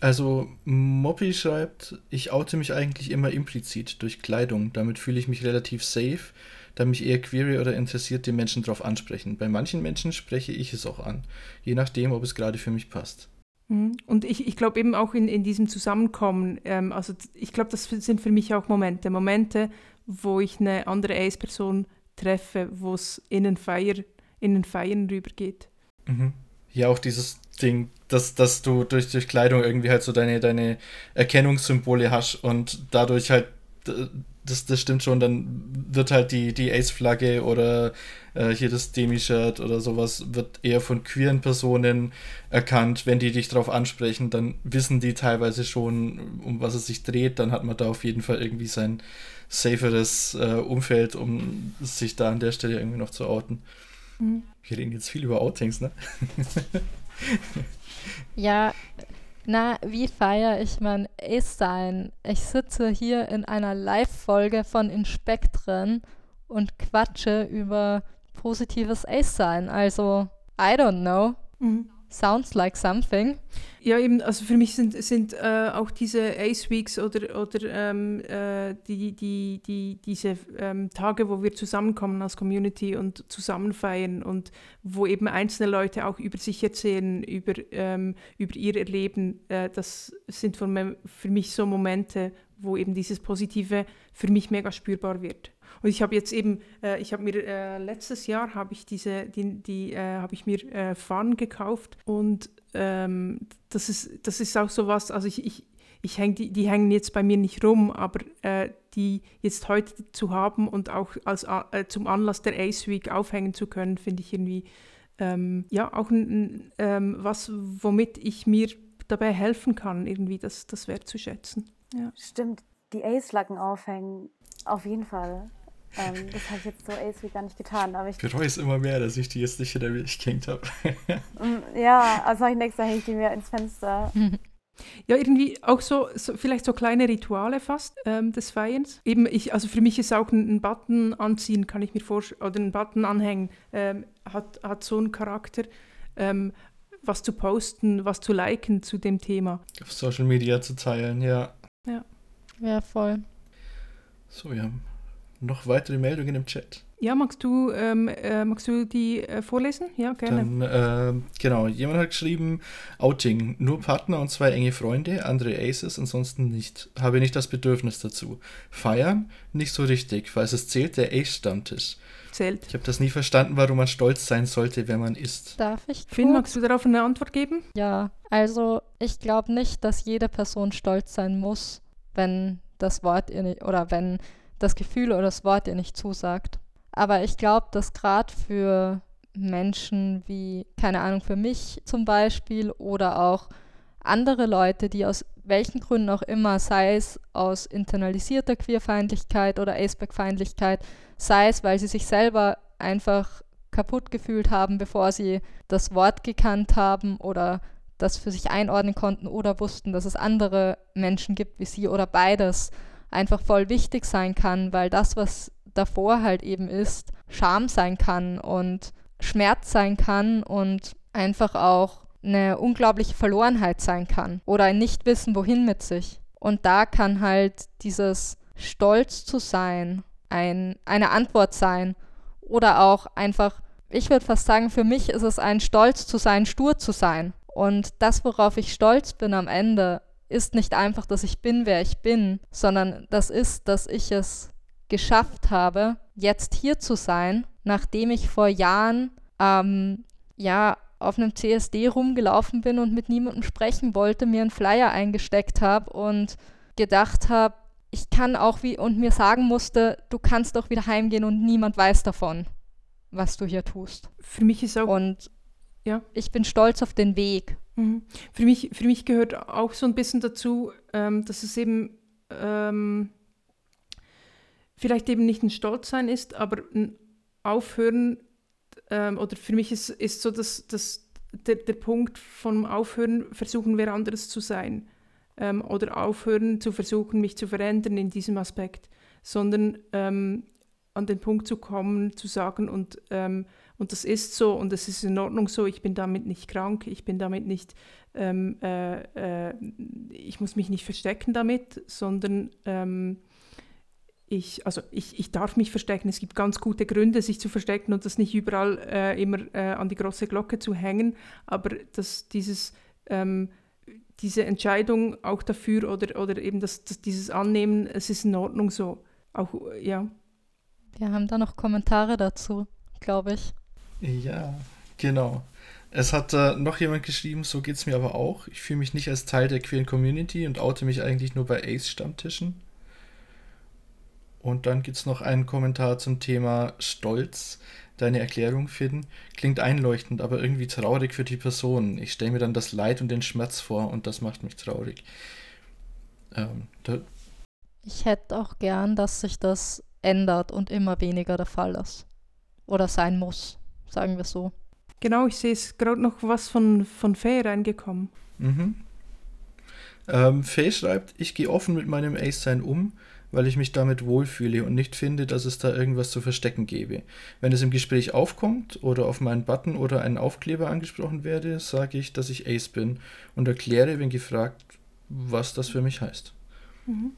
also, Moppy schreibt, ich oute mich eigentlich immer implizit durch Kleidung. Damit fühle ich mich relativ safe, da mich eher queere oder interessierte Menschen darauf ansprechen. Bei manchen Menschen spreche ich es auch an, je nachdem, ob es gerade für mich passt. Mhm. Und ich, ich glaube eben auch in, in diesem Zusammenkommen, ähm, also ich glaube, das sind für mich auch Momente. Momente, wo ich eine andere Ace-Person treffe, wo es in den Feier Feiern rübergeht. Mhm. Ja, auch dieses Ding, dass, dass du durch, durch Kleidung irgendwie halt so deine, deine Erkennungssymbole hast und dadurch halt, das, das stimmt schon, dann wird halt die, die Ace-Flagge oder äh, hier das Demi-Shirt oder sowas wird eher von queeren Personen erkannt. Wenn die dich darauf ansprechen, dann wissen die teilweise schon, um was es sich dreht. Dann hat man da auf jeden Fall irgendwie sein saferes äh, Umfeld, um sich da an der Stelle irgendwie noch zu outen. Mhm. Wir reden jetzt viel über Outings, ne? ja, na, wie feiere ich mein Ace-Sein? Ich sitze hier in einer Live-Folge von Inspektren und quatsche über positives Ace-Sein. Also, I don't know. Mhm. Sounds like something. Ja, eben, also für mich sind, sind äh, auch diese Ace Weeks oder, oder ähm, äh, die, die, die, diese ähm, Tage, wo wir zusammenkommen als Community und zusammen feiern und wo eben einzelne Leute auch über sich erzählen, über, ähm, über ihr Erleben, äh, das sind für mich so Momente, wo eben dieses Positive für mich mega spürbar wird. Und ich habe jetzt eben, äh, ich habe mir äh, letztes Jahr habe ich diese, die, die äh, habe ich mir äh, Fahnen gekauft und ähm, das ist, das ist auch so was, also ich, ich, ich häng, die, die hängen jetzt bei mir nicht rum, aber äh, die jetzt heute zu haben und auch als, äh, zum Anlass der Ace Week aufhängen zu können, finde ich irgendwie ähm, ja auch ein, ähm, was, womit ich mir dabei helfen kann, irgendwie das, das wertzuschätzen. Ja. Stimmt, die Ace-Lacken aufhängen, auf jeden Fall. Ähm, das habe ich jetzt so ace wie gar nicht getan. Aber ich bereue es immer mehr, dass ich die jetzt nicht in der Milch gehängt habe. (laughs) Mm, ja, also ich nächstes Mal hänge ich die mir ins Fenster. (laughs) Ja, irgendwie auch so, so vielleicht so kleine Rituale fast ähm, des Feierns. Eben ich, also für mich ist auch ein, ein Button anziehen, kann ich mir vorstellen, oder ein Button anhängen, ähm, hat, hat so einen Charakter, ähm, was zu posten, was zu liken zu dem Thema. Auf Social Media zu teilen, ja. Ja. Ja, voll. So, wir haben noch weitere Meldungen im Chat. Ja, magst du, ähm, äh, magst du die äh, vorlesen? Ja, gerne. Dann, äh, genau, jemand hat geschrieben, Outing, nur Partner und zwei enge Freunde, andere Aces, ansonsten nicht. Habe nicht das Bedürfnis dazu. Feiern? Nicht so richtig, falls es zählt, der Ace-Stammtisch. Zählt. Ich habe das nie verstanden, warum man stolz sein sollte, wenn man isst. Darf ich Finn, kurz? magst du darauf eine Antwort geben? Ja, also ich glaube nicht, dass jede Person stolz sein muss, wenn das Wort ihr nicht, oder wenn das Gefühl oder das Wort ihr nicht zusagt. Aber ich glaube, dass gerade für Menschen wie, keine Ahnung, für mich zum Beispiel oder auch andere Leute, die aus welchen Gründen auch immer, sei es aus internalisierter Queerfeindlichkeit oder Aceback-Feindlichkeit, sei es, weil sie sich selber einfach kaputt gefühlt haben, bevor sie das Wort gekannt haben oder das für sich einordnen konnten oder wussten, dass es andere Menschen gibt wie sie oder beides, einfach voll wichtig sein kann, weil das, was davor halt eben ist, Scham sein kann und Schmerz sein kann und einfach auch eine unglaubliche Verlorenheit sein kann oder ein Nicht-Wissen, wohin mit sich. Und da kann halt dieses Stolz zu sein ein, eine Antwort sein oder auch einfach, ich würde fast sagen, für mich ist es ein Stolz zu sein, stur zu sein. Und das, worauf ich stolz bin am Ende, ist nicht einfach, dass ich bin, wer ich bin, sondern das ist, dass ich es geschafft habe, jetzt hier zu sein, nachdem ich vor Jahren ähm, ja auf einem CSD rumgelaufen bin und mit niemandem sprechen wollte, mir einen Flyer eingesteckt habe und gedacht habe, ich kann auch wie und mir sagen musste, du kannst doch wieder heimgehen und niemand weiß davon, was du hier tust. Für mich ist auch Und ja. ich bin stolz auf den Weg. Mhm. Für, mich, für mich gehört auch so ein bisschen dazu, ähm, dass es eben ähm, vielleicht eben nicht ein Stolzsein ist, aber ein Aufhören, ähm, oder für mich ist, ist so dass, dass der, der Punkt vom Aufhören, versuchen wir anderes zu sein. Ähm, oder aufhören zu versuchen, mich zu verändern in diesem Aspekt, sondern ähm, an den Punkt zu kommen, zu sagen, und, ähm, und das ist so und es ist in Ordnung so, ich bin damit nicht krank, ich bin damit nicht, ähm, äh, äh, ich muss mich nicht verstecken damit, sondern ähm, ich, also ich, ich darf mich verstecken. Es gibt ganz gute Gründe, sich zu verstecken und das nicht überall äh, immer äh, an die große Glocke zu hängen, aber dass dieses ähm, diese Entscheidung auch dafür oder, oder eben das, das, dieses Annehmen, es ist in Ordnung so. Auch, ja. Wir haben da noch Kommentare dazu, glaube ich. Ja, genau. Es hat äh, noch jemand geschrieben, so geht es mir aber auch. Ich fühle mich nicht als Teil der queeren Community und oute mich eigentlich nur bei Ace-Stammtischen. Und dann gibt es noch einen Kommentar zum Thema Stolz. Deine Erklärung, Finn, klingt einleuchtend, aber irgendwie traurig für die Person. Ich stelle mir dann das Leid und den Schmerz vor und das macht mich traurig. Ähm, da, Ich hätte auch gern, dass sich das ändert und immer weniger der Fall ist. Oder sein muss, sagen wir so. Genau, ich sehe es gerade noch was von, von Faye reingekommen. mhm. ähm, Faye schreibt, ich gehe offen mit meinem Ace-Sein um, weil ich mich damit wohlfühle und nicht finde, dass es da irgendwas zu verstecken gäbe. Wenn es im Gespräch aufkommt oder auf meinen Button oder einen Aufkleber angesprochen werde, sage ich, dass ich Ace bin und erkläre, wenn gefragt, was das für mich heißt. Mhm.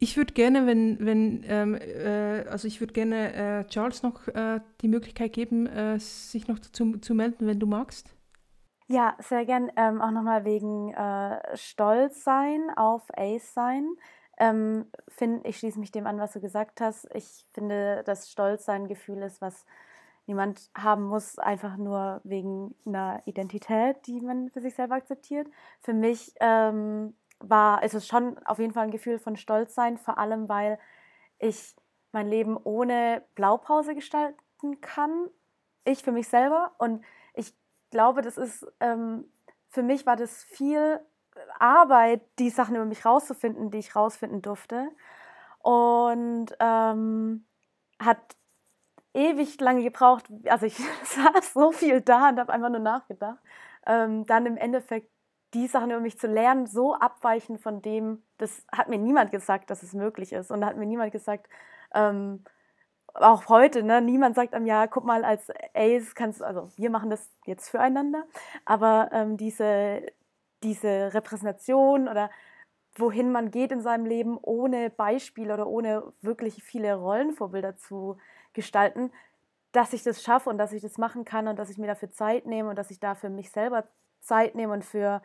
Ich würde gerne, wenn, wenn ähm, äh, also ich würde gerne äh, Charles noch äh, die Möglichkeit geben, äh, sich noch dazu zu melden, wenn du magst. Ja, sehr gern. Ähm, auch nochmal wegen äh, Stolz sein auf Ace sein. Ähm, find, ich schließe mich dem an, was du gesagt hast. Ich finde, dass Stolz sein ein Gefühl ist, was niemand haben muss, einfach nur wegen einer Identität, die man für sich selber akzeptiert. Für mich ähm, war ist schon auf jeden Fall ein Gefühl von Stolz sein, vor allem weil ich mein Leben ohne Blaupause gestalten kann. Ich für mich selber. Und ich glaube, das ist, ähm, für mich war das viel Arbeit, die Sachen über mich rauszufinden, die ich rausfinden durfte. Und ähm, hat ewig lange gebraucht. Also ich (laughs) saß so viel da und habe einfach nur nachgedacht. Ähm, dann im Endeffekt die Sachen über mich zu lernen, so abweichen von dem, das hat mir niemand gesagt, dass es möglich ist. Und hat mir niemand gesagt, ähm, auch heute, ne, niemand sagt einem, ja, guck mal, als Ace kannst du, also wir machen das jetzt füreinander, aber ähm, diese, diese Repräsentation oder wohin man geht in seinem Leben ohne Beispiel oder ohne wirklich viele Rollenvorbilder zu gestalten, dass ich das schaffe und dass ich das machen kann und dass ich mir dafür Zeit nehme und dass ich da für mich selber Zeit nehme und für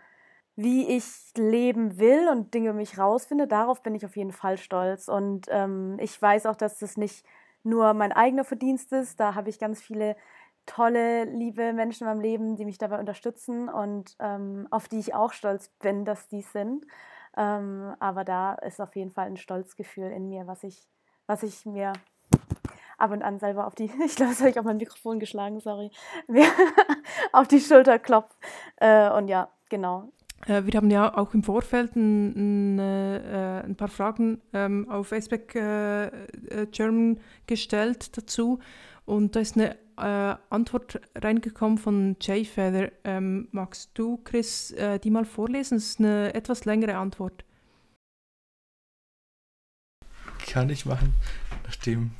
wie ich leben will und Dinge mich rausfinde, darauf bin ich auf jeden Fall stolz. Und ähm, ich weiß auch, dass das nicht nur mein eigener Verdienst ist. Da habe ich ganz viele tolle, liebe Menschen in meinem Leben, die mich dabei unterstützen und ähm, auf die ich auch stolz bin, dass die sind. Ähm, aber da ist auf jeden Fall ein Stolzgefühl in mir, was ich, was ich mir ab und an selber auf die, (laughs) ich glaube, das habe ich auf mein Mikrofon geschlagen, sorry, (laughs) mir auf die Schulter klopft. Äh, und ja, genau. Äh, wir haben ja auch im Vorfeld ein, ein, äh, ein paar Fragen ähm, auf äh, äh, German gestellt dazu. Und da ist eine äh, Antwort reingekommen von Jay Feather. Ähm, magst du, Chris, äh, die mal vorlesen? Das ist eine etwas längere Antwort. Kann ich machen, nachdem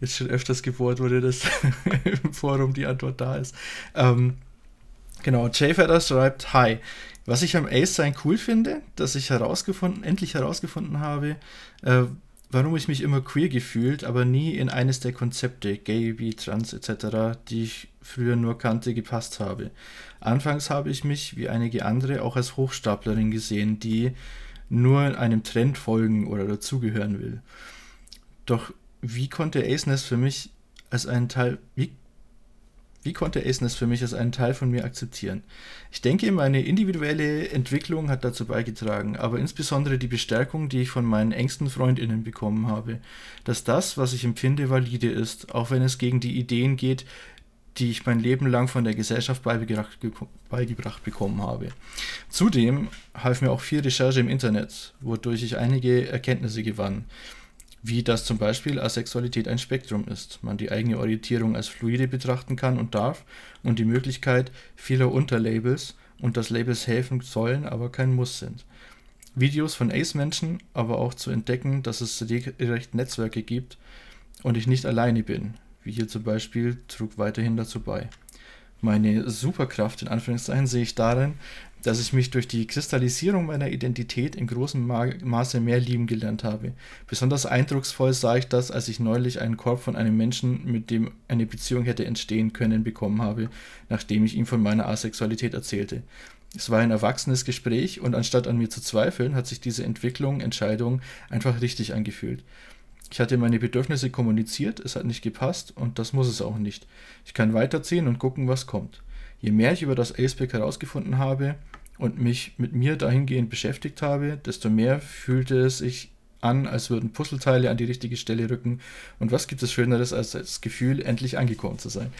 jetzt schon öfters gebohrt wurde, dass (laughs) im Forum die Antwort da ist. Ähm, genau, Jay Feather schreibt, Hi, was ich am Ace-Sein cool finde, dass ich herausgefunden, endlich herausgefunden habe, äh, warum ich mich immer queer gefühlt, aber nie in eines der Konzepte, gay, bi, trans etc., die ich früher nur kannte, gepasst habe. Anfangs habe ich mich, wie einige andere, auch als Hochstaplerin gesehen, die nur einem Trend folgen oder dazugehören will. Doch wie konnte Aceness für mich als einen Teil, wie wie konnte Aceness für mich als einen Teil von mir akzeptieren? Ich denke, meine individuelle Entwicklung hat dazu beigetragen, aber insbesondere die Bestärkung, die ich von meinen engsten Freundinnen bekommen habe, dass das, was ich empfinde, valide ist, auch wenn es gegen die Ideen geht, die ich mein Leben lang von der Gesellschaft beigebracht, beigebracht bekommen habe. Zudem half mir auch viel Recherche im Internet, wodurch ich einige Erkenntnisse gewann wie das zum Beispiel Asexualität ein Spektrum ist, man die eigene Orientierung als fluide betrachten kann und darf und die Möglichkeit vieler Unterlabels und dass Labels helfen sollen, aber kein Muss sind. Videos von Ace-Menschen, aber auch zu entdecken, dass es recht Netzwerke gibt und ich nicht alleine bin, wie hier zum Beispiel, trug weiterhin dazu bei. Meine Superkraft in Anführungszeichen sehe ich darin, dass ich mich durch die Kristallisierung meiner Identität in großem Ma Maße mehr lieben gelernt habe. Besonders eindrucksvoll sah ich das, als ich neulich einen Korb von einem Menschen, mit dem eine Beziehung hätte entstehen können, bekommen habe, nachdem ich ihm von meiner Asexualität erzählte. Es war ein erwachsenes Gespräch und anstatt an mir zu zweifeln, hat sich diese Entwicklung, Entscheidung einfach richtig angefühlt. Ich hatte meine Bedürfnisse kommuniziert, es hat nicht gepasst und das muss es auch nicht. Ich kann weiterziehen und gucken, was kommt. Je mehr ich über das Aceback herausgefunden habe und mich mit mir dahingehend beschäftigt habe, desto mehr fühlte es sich an, als würden Puzzleteile an die richtige Stelle rücken. Und was gibt es Schöneres als das Gefühl, endlich angekommen zu sein?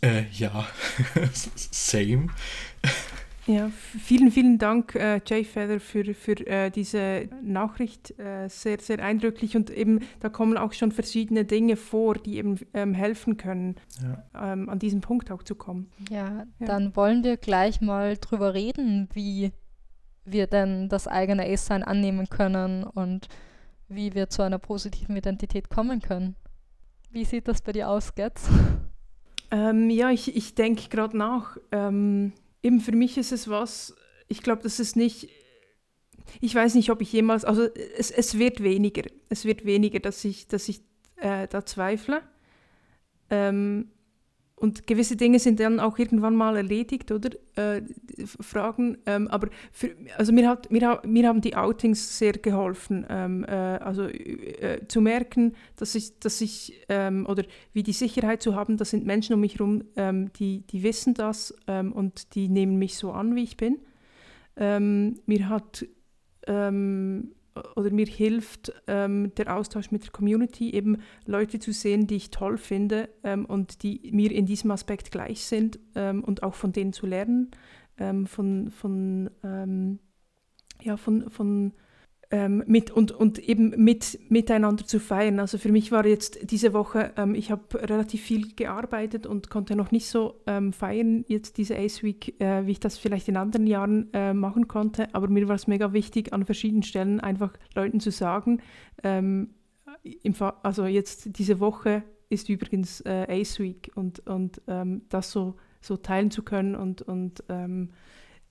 Äh, ja, (laughs) same. Ja, vielen, vielen Dank, äh, Jay Feather, für, für äh, diese Nachricht. Äh, sehr, sehr eindrücklich und eben da kommen auch schon verschiedene Dinge vor, die eben ähm, helfen können, ja. ähm, an diesen Punkt auch zu kommen. Ja, ja, dann wollen wir gleich mal drüber reden, wie wir denn das eigene Ace-Sein annehmen können und wie wir zu einer positiven Identität kommen können. Wie sieht das bei dir aus, Getz? Ähm, ja, ich, ich denke gerade nach. Ähm, eben für mich ist es was, ich glaube, das ist nicht, ich weiß nicht, ob ich jemals, also es, es wird weniger, es wird weniger, dass ich, dass ich äh, da zweifle. Ähm, und gewisse Dinge sind dann auch irgendwann mal erledigt, oder? Äh, Fragen. Ähm, aber für, also mir, hat, mir, mir haben die Outings sehr geholfen. Ähm, äh, also äh, zu merken, dass ich, dass ich ähm, oder wie die Sicherheit zu haben, das sind Menschen um mich herum, ähm, die, die wissen das ähm, und die nehmen mich so an, wie ich bin. Ähm, mir hat oder mir hilft ähm, der Austausch mit der Community, eben Leute zu sehen, die ich toll finde ähm, und die mir in diesem Aspekt gleich sind ähm, und auch von denen zu lernen, ähm, von, von, ähm, ja, von, von ähm, mit und, und eben mit, miteinander zu feiern. Also für mich war jetzt diese Woche, ähm, ich habe relativ viel gearbeitet und konnte noch nicht so ähm, feiern, jetzt diese Ace Week, äh, wie ich das vielleicht in anderen Jahren äh, machen konnte. Aber mir war es mega wichtig, an verschiedenen Stellen einfach Leuten zu sagen, ähm, also jetzt diese Woche ist übrigens äh, Ace Week und, und ähm, das so, so teilen zu können und, und ähm,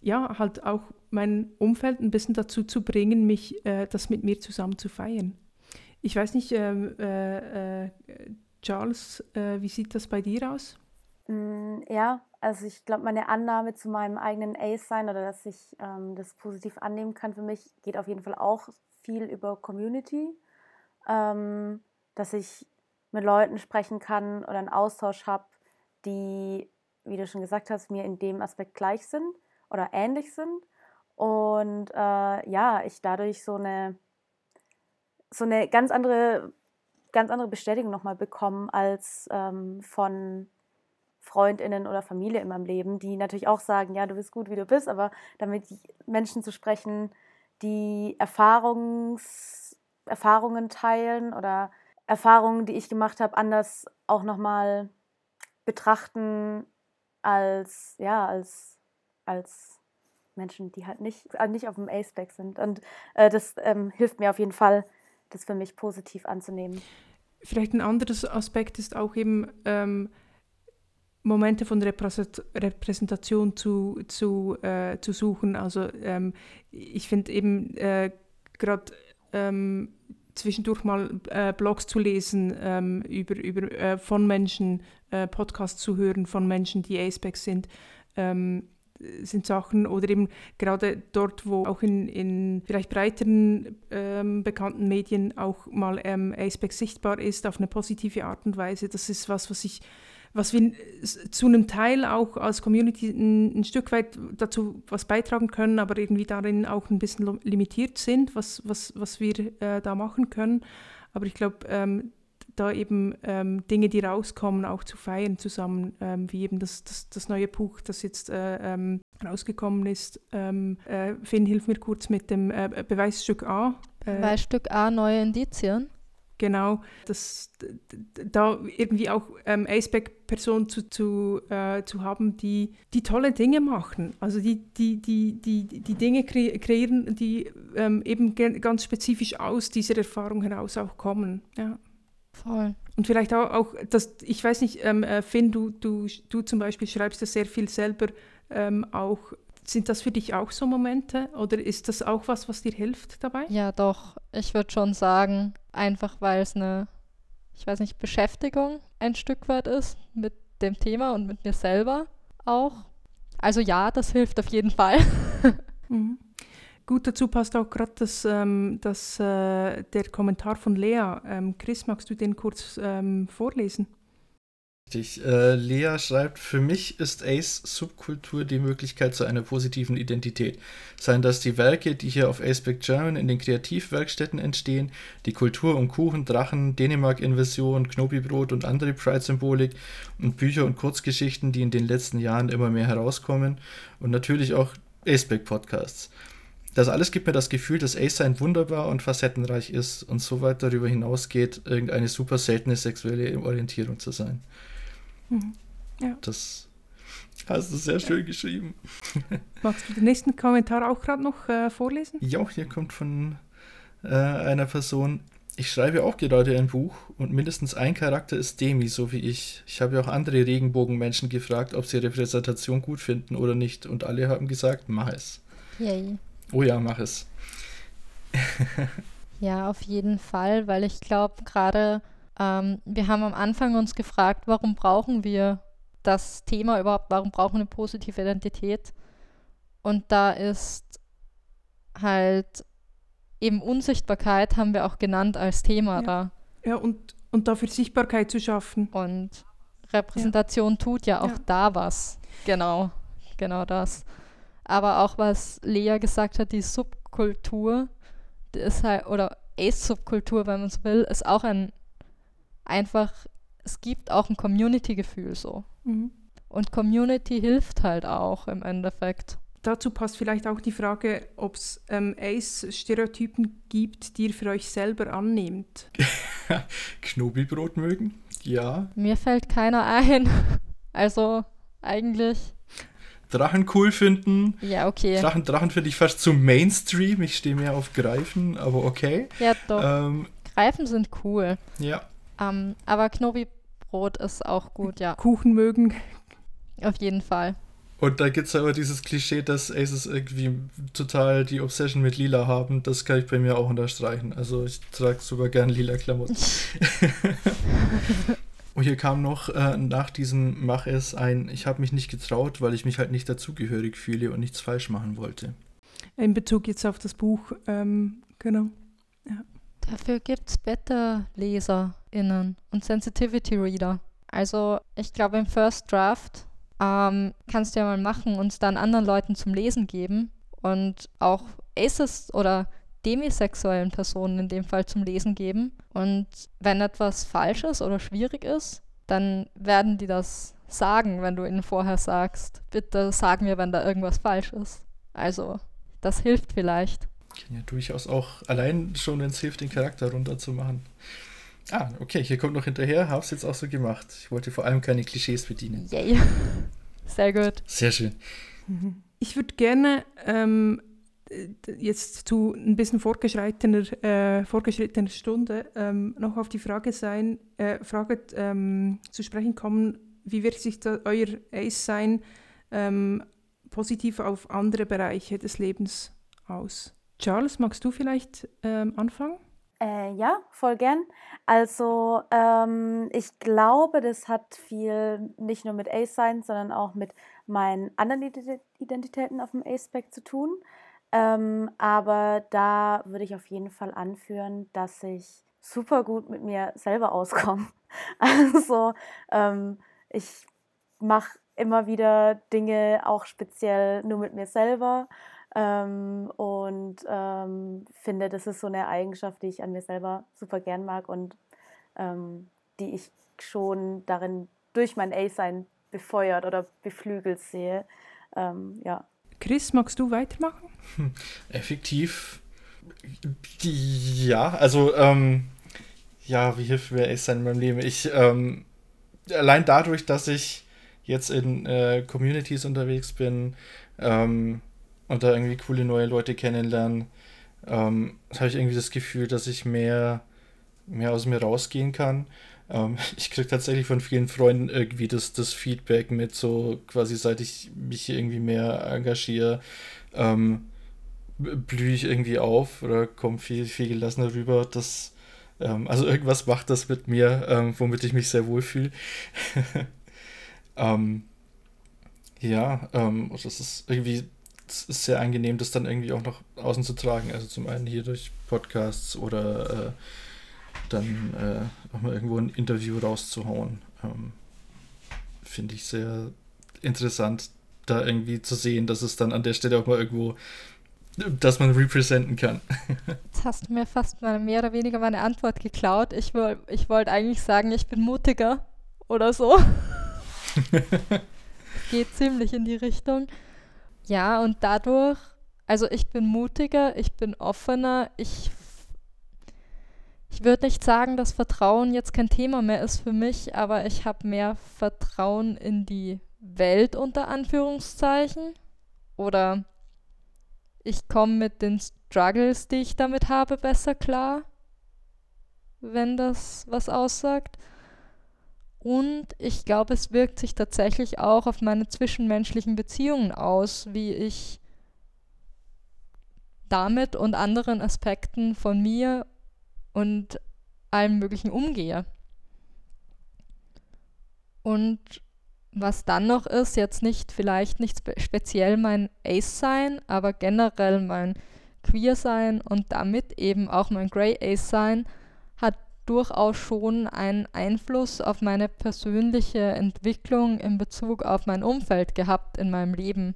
ja, halt auch mein Umfeld ein bisschen dazu zu bringen, mich äh, das mit mir zusammen zu feiern. Ich weiß nicht, ähm, äh, äh, Charles, äh, wie sieht das bei dir aus? Mm, ja, also ich glaube, meine Annahme zu meinem eigenen Ace-Sein oder dass ich ähm, das positiv annehmen kann für mich, geht auf jeden Fall auch viel über Community. Ähm, dass ich mit Leuten sprechen kann oder einen Austausch habe, die, wie du schon gesagt hast, mir in dem Aspekt gleich sind oder ähnlich sind. Und äh, ja, ich dadurch so eine, so eine ganz andere, ganz andere Bestätigung nochmal bekomme als ähm, von Freundinnen oder Familie in meinem Leben, die natürlich auch sagen, ja, du bist gut, wie du bist, aber damit Menschen zu sprechen, die Erfahrungs, Erfahrungen teilen oder Erfahrungen, die ich gemacht habe, anders auch nochmal betrachten als, ja, als als Menschen, die halt nicht, äh, nicht auf dem A-Spec sind. Und äh, das ähm, hilft mir auf jeden Fall, das für mich positiv anzunehmen. Vielleicht ein anderes Aspekt ist auch eben ähm, Momente von Repräsentation zu, zu, äh, zu suchen. Also ähm, ich finde eben äh, gerade ähm, zwischendurch mal äh, Blogs zu lesen ähm, über, über, äh, von Menschen, äh, Podcasts zu hören von Menschen, die A-Specs sind, ähm, sind Sachen oder eben gerade dort, wo auch in, in vielleicht breiteren ähm, bekannten Medien auch mal ähm, Aspect sichtbar ist auf eine positive Art und Weise. Das ist was, was ich was wir zu einem Teil auch als Community ein, ein, Stück weit dazu was beitragen können, aber irgendwie darin auch ein bisschen limitiert sind, was, was, was wir äh, da machen können. Aber ich glaube, ähm, da eben ähm, Dinge, die rauskommen, auch zu feiern zusammen, ähm, wie eben das, das, das neue Buch, das jetzt äh, ähm, rausgekommen ist. Ähm, äh, Finn, hilf mir kurz mit dem äh, Beweisstück A. Äh, Beweisstück A, neue Indizien. Genau, dass da irgendwie auch ähm, Aceback-Personen zu, zu, äh, zu haben, die, die tolle Dinge machen. Also die, die, die, die, die Dinge kre kreieren, die ähm, eben ganz spezifisch aus dieser Erfahrung heraus auch kommen. Ja. Voll. Und vielleicht auch, auch das, ich weiß nicht, ähm, äh, Finn, du, du, du zum Beispiel schreibst ja sehr viel selber ähm, auch. Sind das für dich auch so Momente oder ist das auch was, was dir hilft dabei? Ja, doch. Ich würde schon sagen, einfach weil es eine, ich weiß nicht, Beschäftigung ein Stück weit ist mit dem Thema und mit mir selber auch. Also ja, das hilft auf jeden Fall. (laughs) mhm. Gut, dazu passt auch gerade das, ähm, das, äh, der Kommentar von Lea. Ähm, Chris, magst du den kurz ähm, vorlesen? Richtig. Äh, Lea schreibt, für mich ist Ace Subkultur die Möglichkeit zu einer positiven Identität. Seien das die Werke, die hier auf Aceback German in den Kreativwerkstätten entstehen, die Kultur um Kuchen, Drachen, Dänemark-Invasion, Knobibrot und andere Pride-Symbolik und Bücher und Kurzgeschichten, die in den letzten Jahren immer mehr herauskommen und natürlich auch Aceback-Podcasts. Das alles gibt mir das Gefühl, dass Ace-Sein wunderbar und facettenreich ist und so weit darüber hinausgeht, irgendeine super seltene sexuelle Orientierung zu sein. Mhm. Ja. Das hast du sehr schön geschrieben. (laughs) Magst du den nächsten Kommentar auch gerade noch äh, vorlesen? Ja, hier kommt von äh, einer Person. Ich schreibe auch gerade ein Buch und mindestens ein Charakter ist Demi, so wie ich. Ich habe auch andere Regenbogenmenschen gefragt, ob sie Repräsentation gut finden oder nicht und alle haben gesagt, mach es. Yay. Oh ja, mach es. (laughs) ja, auf jeden Fall, weil ich glaube, gerade ähm, wir haben am Anfang uns gefragt, warum brauchen wir das Thema überhaupt, warum brauchen wir eine positive Identität? Und da ist halt eben Unsichtbarkeit haben wir auch genannt als Thema ja. da. Ja, und, und dafür Sichtbarkeit zu schaffen. Und Repräsentation ja. tut ja auch ja. da was. Genau, genau das. Aber auch was Lea gesagt hat, die Subkultur, die ist halt, oder Ace-Subkultur, wenn man es will, ist auch ein einfach, es gibt auch ein Community-Gefühl so. Mhm. Und Community hilft halt auch im Endeffekt. dazu passt vielleicht auch die Frage, ob es ähm, Ace-Stereotypen gibt, die ihr für euch selber annehmt. (laughs) Knobibrot mögen? Ja. Mir fällt keiner ein. (laughs) Also eigentlich. Drachen cool finden. Ja, okay. Drachen, Drachen finde ich fast zu Mainstream. Ich stehe mehr auf Greifen, aber okay. Ja, doch. Ähm, Greifen sind cool. ja. Ähm, aber Knobi-Brot ist auch gut, ja. Kuchen mögen. Auf jeden Fall. Und da gibt es aber dieses Klischee, dass Aces irgendwie total die Obsession mit Lila haben. Das kann ich bei mir auch unterstreichen. Also ich trage sogar gern lila Klamotten. (laughs) Und hier kam noch äh, nach diesem Mach es ein, ich habe mich nicht getraut, weil ich mich halt nicht dazugehörig fühle und nichts falsch machen wollte. In Bezug jetzt auf das Buch, ähm, genau. Dafür gibt es Beta-LeserInnen und Sensitivity-Reader. Also ich glaube im First Draft ähm, kannst du ja mal machen und es dann anderen Leuten zum Lesen geben und auch Aces oder demisexuellen Personen in dem Fall zum Lesen geben. Und wenn etwas falsch ist oder schwierig ist, dann werden die das sagen, wenn du ihnen vorher sagst, bitte sag mir, wenn da irgendwas falsch ist. Also, das hilft vielleicht. Kann ja durchaus auch allein schon, wenn es hilft, den Charakter runterzumachen. Ah, okay, hier kommt noch hinterher, hab's jetzt auch so gemacht. Ich wollte vor allem keine Klischees bedienen. Yay. (laughs) Sehr gut. Sehr schön. Ich würde gerne ähm, jetzt zu ein bisschen fortgeschrittener, äh, fortgeschrittener Stunde ähm, noch auf die Frage sein, äh, Frage ähm, zu sprechen kommen, wie wirkt sich euer Ace-Sein ähm, positiv auf andere Bereiche des Lebens aus? Charles, magst du vielleicht ähm, anfangen? Äh, ja, voll gern. Also ähm, ich glaube, das hat viel nicht nur mit Ace sein, sondern auch mit meinen anderen Ident- Identitäten auf dem Ace-Spec zu tun. Ähm, aber da würde ich auf jeden Fall anführen, dass ich super gut mit mir selber auskomme. (laughs) Also ähm, ich mache immer wieder Dinge auch speziell nur mit mir selber. Ähm, und ähm, finde, das ist so eine Eigenschaft, die ich an mir selber super gern mag und ähm, die ich schon darin durch mein A-Sein befeuert oder beflügelt sehe. Ähm, ja. Chris, magst du weitermachen? Effektiv. Ja, also, ähm, ja, wie hilft mir es in meinem Leben? Ich, ähm, allein dadurch, dass ich jetzt in äh, Communities unterwegs bin ähm, und da irgendwie coole neue Leute kennenlernen, ähm, habe ich irgendwie das Gefühl, dass ich mehr, mehr aus mir rausgehen kann. Ähm, (laughs) ich kriege tatsächlich von vielen Freunden irgendwie das, das Feedback mit, so quasi seit ich mich hier irgendwie mehr engagiere, ähm, blühe ich irgendwie auf oder komme viel, viel gelassener rüber. Das, ähm, also irgendwas macht das mit mir, ähm, womit ich mich sehr wohl fühle. (laughs) ähm, ja, ähm, das ist irgendwie es ist sehr angenehm, das dann irgendwie auch noch außen zu tragen. Also zum einen hier durch Podcasts oder äh, dann äh, auch mal irgendwo ein Interview rauszuhauen. Ähm, Finde ich sehr interessant, da irgendwie zu sehen, dass es dann an der Stelle auch mal irgendwo, dass man representen kann. (laughs) Jetzt hast du mir fast mal mehr oder weniger meine Antwort geklaut. Ich, woll, ich wollte eigentlich sagen, ich bin mutiger oder so. (laughs) Geht ziemlich in die Richtung. Ja, und dadurch, also ich bin mutiger, ich bin offener, ich, ich würde nicht sagen, dass Vertrauen jetzt kein Thema mehr ist für mich, aber ich habe mehr Vertrauen in die Welt unter Anführungszeichen. Oder ich komme mit den Struggles, die ich damit habe, besser klar, wenn das was aussagt. Und ich glaube, es wirkt sich tatsächlich auch auf meine zwischenmenschlichen Beziehungen aus, wie ich damit und anderen Aspekten von mir und allem Möglichen umgehe. Und was dann noch ist, jetzt nicht vielleicht nicht spe speziell mein Ace sein, aber generell mein Queer sein und damit eben auch mein Grey Ace sein, hat durchaus schon einen Einfluss auf meine persönliche Entwicklung in Bezug auf mein Umfeld gehabt in meinem Leben,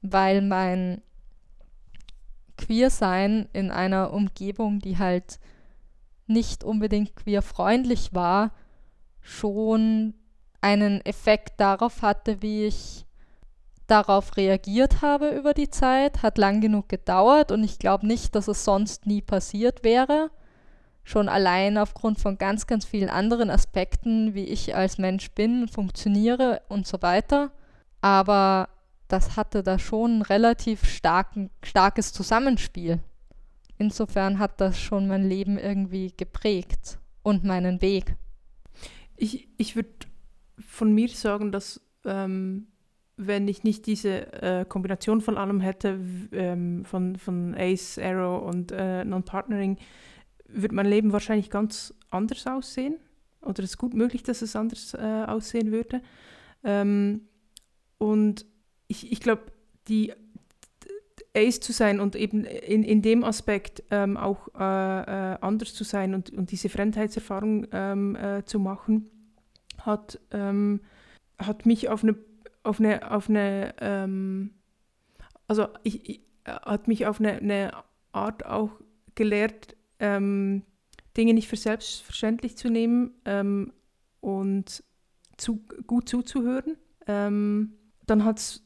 weil mein Queer-Sein in einer Umgebung, die halt nicht unbedingt queer-freundlich war, schon einen Effekt darauf hatte, wie ich darauf reagiert habe über die Zeit, hat lang genug gedauert und ich glaube nicht, dass es sonst nie passiert wäre. Schon allein aufgrund von ganz, ganz vielen anderen Aspekten, wie ich als Mensch bin, funktioniere und so weiter. Aber das hatte da schon ein relativ starken, starkes Zusammenspiel. Insofern hat das schon mein Leben irgendwie geprägt und meinen Weg. Ich, ich würde von mir sagen, dass ähm, wenn ich nicht diese äh, Kombination von allem hätte, ähm, von, von Ace, Arrow und äh, Non-Partnering, würde mein Leben wahrscheinlich ganz anders aussehen. Oder es ist gut möglich, dass es anders äh, aussehen würde. Ähm, und ich, ich glaube, die Ace zu sein und eben in, in dem Aspekt ähm, auch äh, äh, anders zu sein und, und diese Fremdheitserfahrung ähm, äh, zu machen, hat, ähm, hat mich auf eine, auf eine, auf eine ähm, also ich, ich, hat mich auf eine, eine Art auch gelehrt, ähm, Dinge nicht für selbstverständlich zu nehmen ähm, und zu, gut zuzuhören. dann hat es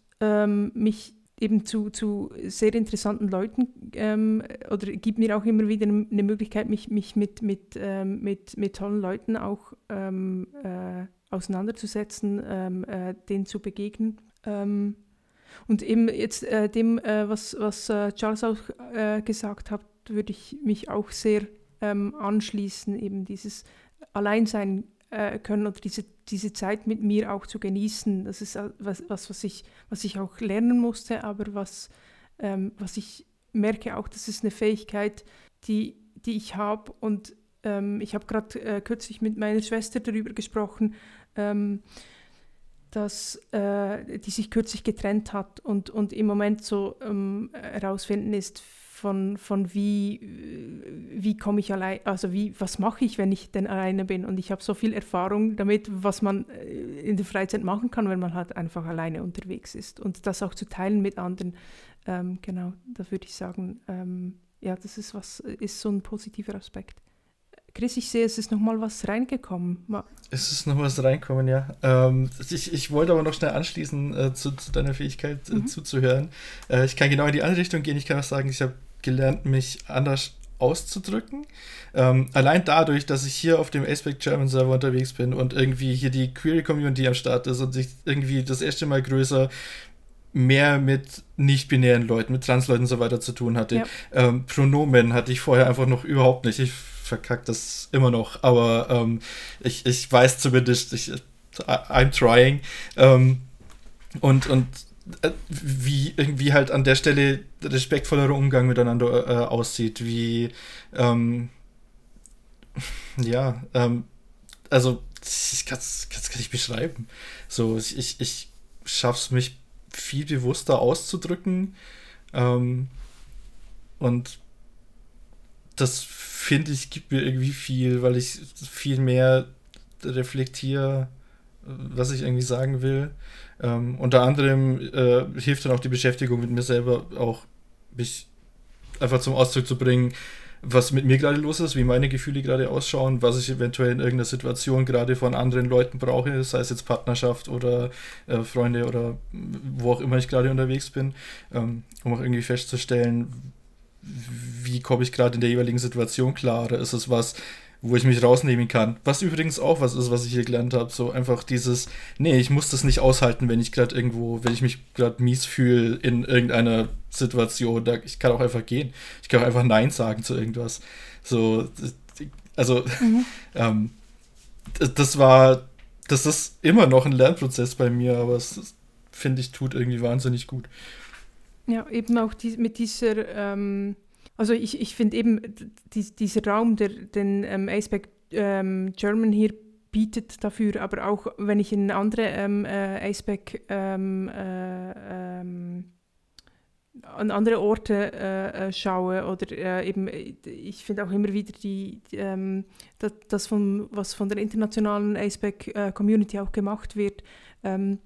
mich eben zu, zu sehr interessanten Leuten ähm, oder gibt mir auch immer wieder eine Möglichkeit, mich, mich mit, mit, ähm, mit, mit tollen Leuten auch ähm, äh, auseinanderzusetzen, ähm, äh, denen zu begegnen. Ähm, und eben jetzt äh, dem, äh, was, was äh, Charles auch äh, gesagt hat, würde ich mich auch sehr ähm, anschließen, eben dieses Alleinsein können oder diese, diese Zeit mit mir auch zu genießen. Das ist was, was, was, ich, was ich auch lernen musste, aber was, ähm, was ich merke auch, das ist eine Fähigkeit, die, die ich habe und ähm, ich habe gerade äh, kürzlich mit meiner Schwester darüber gesprochen, ähm, dass äh, die sich kürzlich getrennt hat und, und im Moment so ähm, herausfinden ist, von, von wie, wie komme ich allein, also wie, was mache ich, wenn ich denn alleine bin. Und ich habe so viel Erfahrung damit, was man äh, in der Freizeit machen kann, wenn man halt einfach alleine unterwegs ist. Und das auch zu teilen mit anderen, ähm, genau, da würde ich sagen, ähm, ja, das ist was, ist so ein positiver Aspekt. Chris, ich sehe, es ist nochmal was reingekommen. Es ist noch was reingekommen, ja. Ähm, ich, ich wollte aber noch schnell anschließen äh, zu, zu, deiner Fähigkeit äh, mhm. zuzuhören. Äh, ich kann genau in die andere Richtung gehen. Ich kann auch sagen, ich habe gelernt, mich anders auszudrücken. Ähm, allein dadurch, dass ich hier auf dem Aspect German Server unterwegs bin und irgendwie hier die Query Community am Start ist und sich irgendwie das erste Mal größer mehr mit nicht-binären Leuten, mit Transleuten und so weiter zu tun hatte. Ja. Ähm, Pronomen hatte ich vorher einfach noch überhaupt nicht. Ich verkackt das immer noch, aber ähm, ich, ich weiß zumindest, ich, I'm trying. Ähm, und, und wie irgendwie halt an der Stelle respektvollerer Umgang miteinander äh, aussieht, wie ähm, ja, ähm, also ich kann es gar nicht beschreiben. So, ich, ich, schaff's mich viel bewusster auszudrücken ähm, und das finde ich gibt mir irgendwie viel, weil ich viel mehr reflektiere, was ich irgendwie sagen will. Ähm, unter anderem äh, hilft dann auch die Beschäftigung mit mir selber auch, mich einfach zum Ausdruck zu bringen, was mit mir gerade los ist, wie meine Gefühle gerade ausschauen, was ich eventuell in irgendeiner Situation gerade von anderen Leuten brauche, sei es jetzt Partnerschaft oder äh, Freunde oder wo auch immer ich gerade unterwegs bin, ähm, um auch irgendwie festzustellen, wie komme ich gerade in der jeweiligen Situation klar? Oder ist es was, wo ich mich rausnehmen kann? Was übrigens auch was ist, was ich hier gelernt habe. So einfach dieses, nee, ich muss das nicht aushalten, wenn ich gerade irgendwo, wenn ich mich gerade mies fühle in irgendeiner Situation. Da, ich kann auch einfach gehen. Ich kann auch einfach Nein sagen zu irgendwas. So, also, mhm. (laughs) ähm, das war, das ist immer noch ein Lernprozess bei mir, aber es finde ich, tut irgendwie wahnsinnig gut. Ja, eben auch die, mit dieser, ähm, also ich, ich finde eben die, dieser Raum, der den ähm, Aceback ähm, German hier bietet dafür, aber auch wenn ich in andere ähm, äh, Aceback ähm, äh, ähm, an andere Orte äh, äh schaue oder äh, eben, ich finde auch immer wieder die, die ähm, das, das von, was von der internationalen Aceback äh, Community auch gemacht wird, ähm,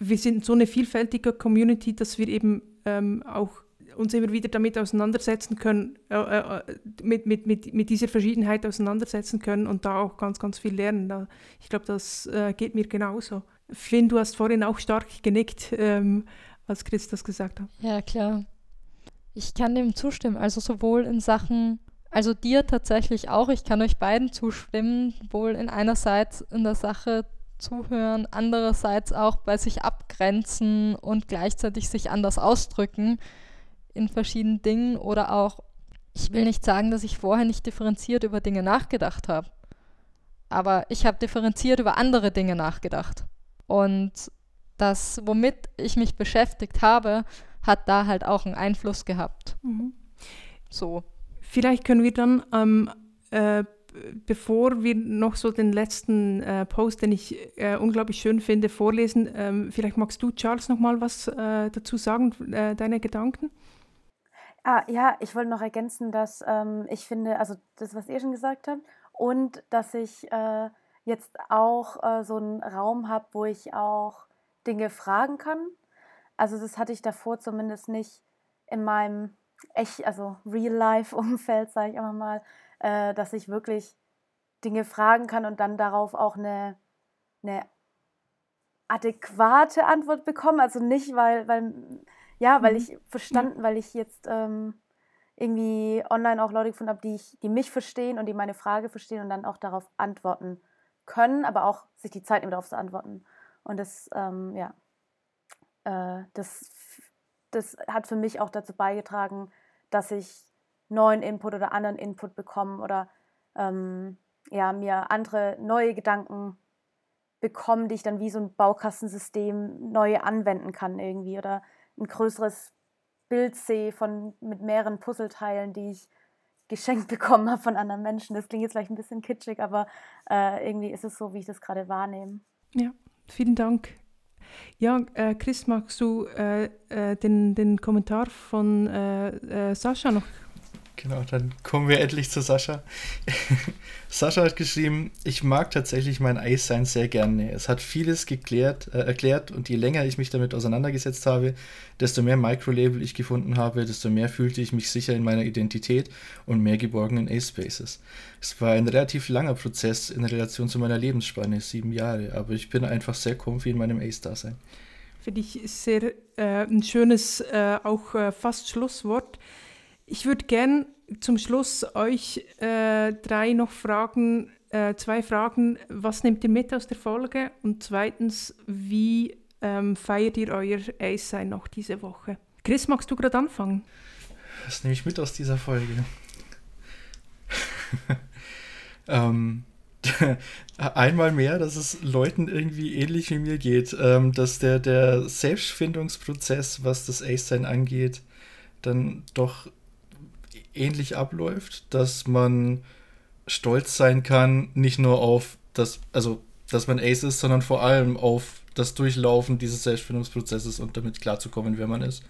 wir sind so eine vielfältige Community, dass wir eben ähm, auch uns immer wieder damit auseinandersetzen können, äh, äh, mit, mit, mit, mit dieser Verschiedenheit auseinandersetzen können und da auch ganz, ganz viel lernen. Da, ich glaube, das äh, geht mir genauso. Finn, du hast vorhin auch stark genickt, ähm, als Chris das gesagt hat. Ja, klar. Ich kann dem zustimmen. Also sowohl in Sachen, also dir tatsächlich auch, ich kann euch beiden zustimmen, wohl in einerseits in der Sache zuhören, andererseits auch bei sich abgrenzen und gleichzeitig sich anders ausdrücken in verschiedenen Dingen oder auch, ich will nicht sagen, dass ich vorher nicht differenziert über Dinge nachgedacht habe, aber ich habe differenziert über andere Dinge nachgedacht. Und das, womit ich mich beschäftigt habe, hat da halt auch einen Einfluss gehabt. Mhm. So. Vielleicht können wir dann, ähm, äh, bevor wir noch so den letzten äh, Post, den ich äh, unglaublich schön finde, vorlesen, ähm, vielleicht magst du, Charles, noch mal was äh, dazu sagen, äh, deine Gedanken? Ah, ja, ich wollte noch ergänzen, dass ähm, ich finde, also das, was ihr schon gesagt habt, und dass ich äh, jetzt auch so einen Raum habe, wo ich auch Dinge fragen kann. Also das hatte ich davor zumindest nicht in meinem echt, also Real-Life-Umfeld, (laughs) sage ich einfach mal, äh, dass ich wirklich Dinge fragen kann und dann darauf auch eine, eine adäquate Antwort bekomme. Also nicht, weil, weil ja, weil mhm. ich verstanden, weil ich jetzt ähm, irgendwie online auch Leute gefunden habe, die, ich, die mich verstehen und die meine Frage verstehen und dann auch darauf antworten können, aber auch sich die Zeit nehmen, darauf zu antworten. Und das, ähm, ja, äh, das, das hat für mich auch dazu beigetragen, dass ich neuen Input oder anderen Input bekomme oder ähm, ja, mir andere neue Gedanken bekomme, die ich dann wie so ein Baukastensystem neu anwenden kann irgendwie oder ein größeres Bild sehe von mit mehreren Puzzleteilen, die ich geschenkt (laughs) bekommen habe von anderen Menschen. Das klingt jetzt vielleicht ein bisschen kitschig, aber äh, irgendwie ist es so, wie ich das gerade wahrnehme. Ja, Vielen Dank. Ja, äh, Chris, magst du äh, äh, den, den Kommentar von äh, äh, Sascha noch Genau, dann kommen wir endlich zu Sascha. (laughs) Sascha hat geschrieben, ich mag tatsächlich mein Eissein sehr gerne. Es hat vieles geklärt, äh, erklärt und je länger ich mich damit auseinandergesetzt habe, desto mehr Microlabel ich gefunden habe, desto mehr fühlte ich mich sicher in meiner Identität und mehr geborgen in A-Spaces. Es war ein relativ langer Prozess in Relation zu meiner Lebensspanne, sieben Jahre, aber ich bin einfach sehr comfy in meinem Ace-Dasein. Finde ich sehr äh, ein schönes, äh, auch äh, fast Schlusswort. Ich würde gern zum Schluss euch äh, drei noch fragen, äh, zwei Fragen. Was nehmt ihr mit aus der Folge? Und zweitens, wie ähm, feiert ihr euer Ace-Sein noch diese Woche? Chris, magst du gerade anfangen? Was nehme ich mit aus dieser Folge? (laughs) ähm, (laughs) einmal mehr, dass es Leuten irgendwie ähnlich wie mir geht, ähm, dass der, der Selbstfindungsprozess, was das Ace-Sein angeht, dann doch ähnlich abläuft, dass man stolz sein kann, nicht nur auf das, also dass man Ace ist, sondern vor allem auf das Durchlaufen dieses Selbstfindungsprozesses und damit klarzukommen, wer man ist.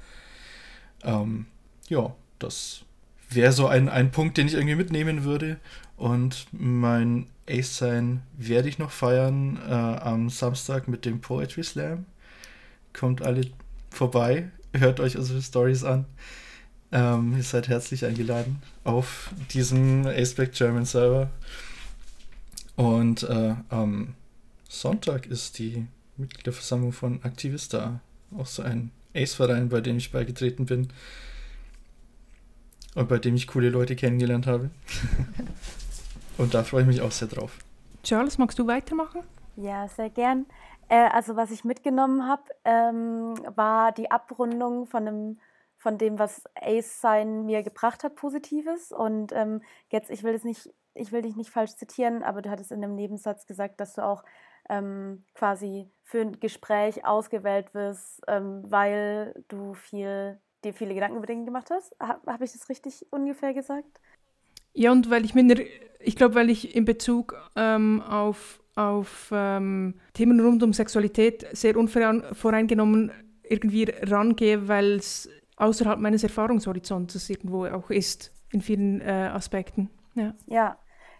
Ähm, ja, das wäre so ein, ein Punkt, den ich irgendwie mitnehmen würde. Und mein Ace-Sein werde ich noch feiern äh, am Samstag mit dem Poetry Slam. Kommt alle vorbei, hört euch unsere Stories an. Ähm, ihr seid herzlich eingeladen auf diesem Aceback German Server. Und äh, am Sonntag ist die Mitgliederversammlung von Aktivista, auch so ein Ace-Verein, bei dem ich beigetreten bin und bei dem ich coole Leute kennengelernt habe. (laughs) und da freue ich mich auch sehr drauf. Charles, magst du weitermachen? Ja, sehr gern. Äh, also was ich mitgenommen habe, ähm, war die Abrundung von einem von dem, was Ace sein mir gebracht hat, Positives. Und ähm, jetzt, ich will das nicht, ich will dich nicht falsch zitieren, aber du hattest in einem Nebensatz gesagt, dass du auch ähm, quasi für ein Gespräch ausgewählt wirst, ähm, weil du viel, dir viele Gedanken über Dinge gemacht hast. Ha, Habe ich das richtig ungefähr gesagt? Ja, und weil ich mir, ich glaube, weil ich in Bezug ähm, auf, auf ähm, Themen rund um Sexualität sehr unvoreingenommen irgendwie rangehe, weil es außerhalb meines Erfahrungshorizonts irgendwo auch ist, in vielen äh, Aspekten. Ja. ja,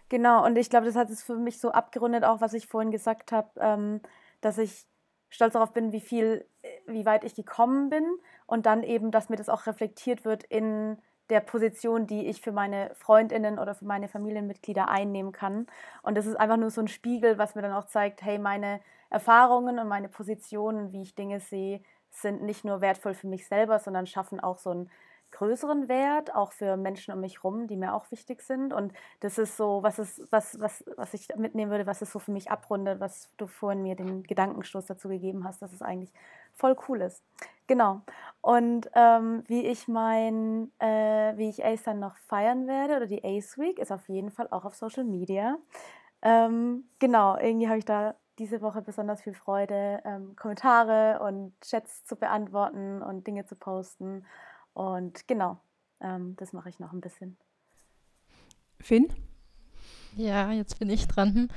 genau. Und ich glaube, das hat es für mich so abgerundet, auch was ich vorhin gesagt habe, ähm, dass ich stolz darauf bin, wie viel, wie weit ich gekommen bin und dann eben, dass mir das auch reflektiert wird in der Position, die ich für meine Freundinnen oder für meine Familienmitglieder einnehmen kann. Und das ist einfach nur so ein Spiegel, was mir dann auch zeigt, hey, meine Erfahrungen und meine Positionen, wie ich Dinge sehe, sind nicht nur wertvoll für mich selber, sondern schaffen auch so einen größeren Wert, auch für Menschen um mich herum, die mir auch wichtig sind. Und das ist so, was ist, was, was, was ich mitnehmen würde, was es so für mich abrundet, was du vorhin mir den Gedankenstoß dazu gegeben hast, dass es eigentlich voll cool ist. Genau. Und ähm, wie ich mein, äh, wie ich Ace dann noch feiern werde, oder die Ace Week, ist auf jeden Fall auch auf Social Media. Ähm, genau, irgendwie habe ich da diese Woche besonders viel Freude, ähm, Kommentare und Chats zu beantworten und Dinge zu posten. Und genau, ähm, das mache ich noch ein bisschen. Finn? Ja, jetzt bin ich dran.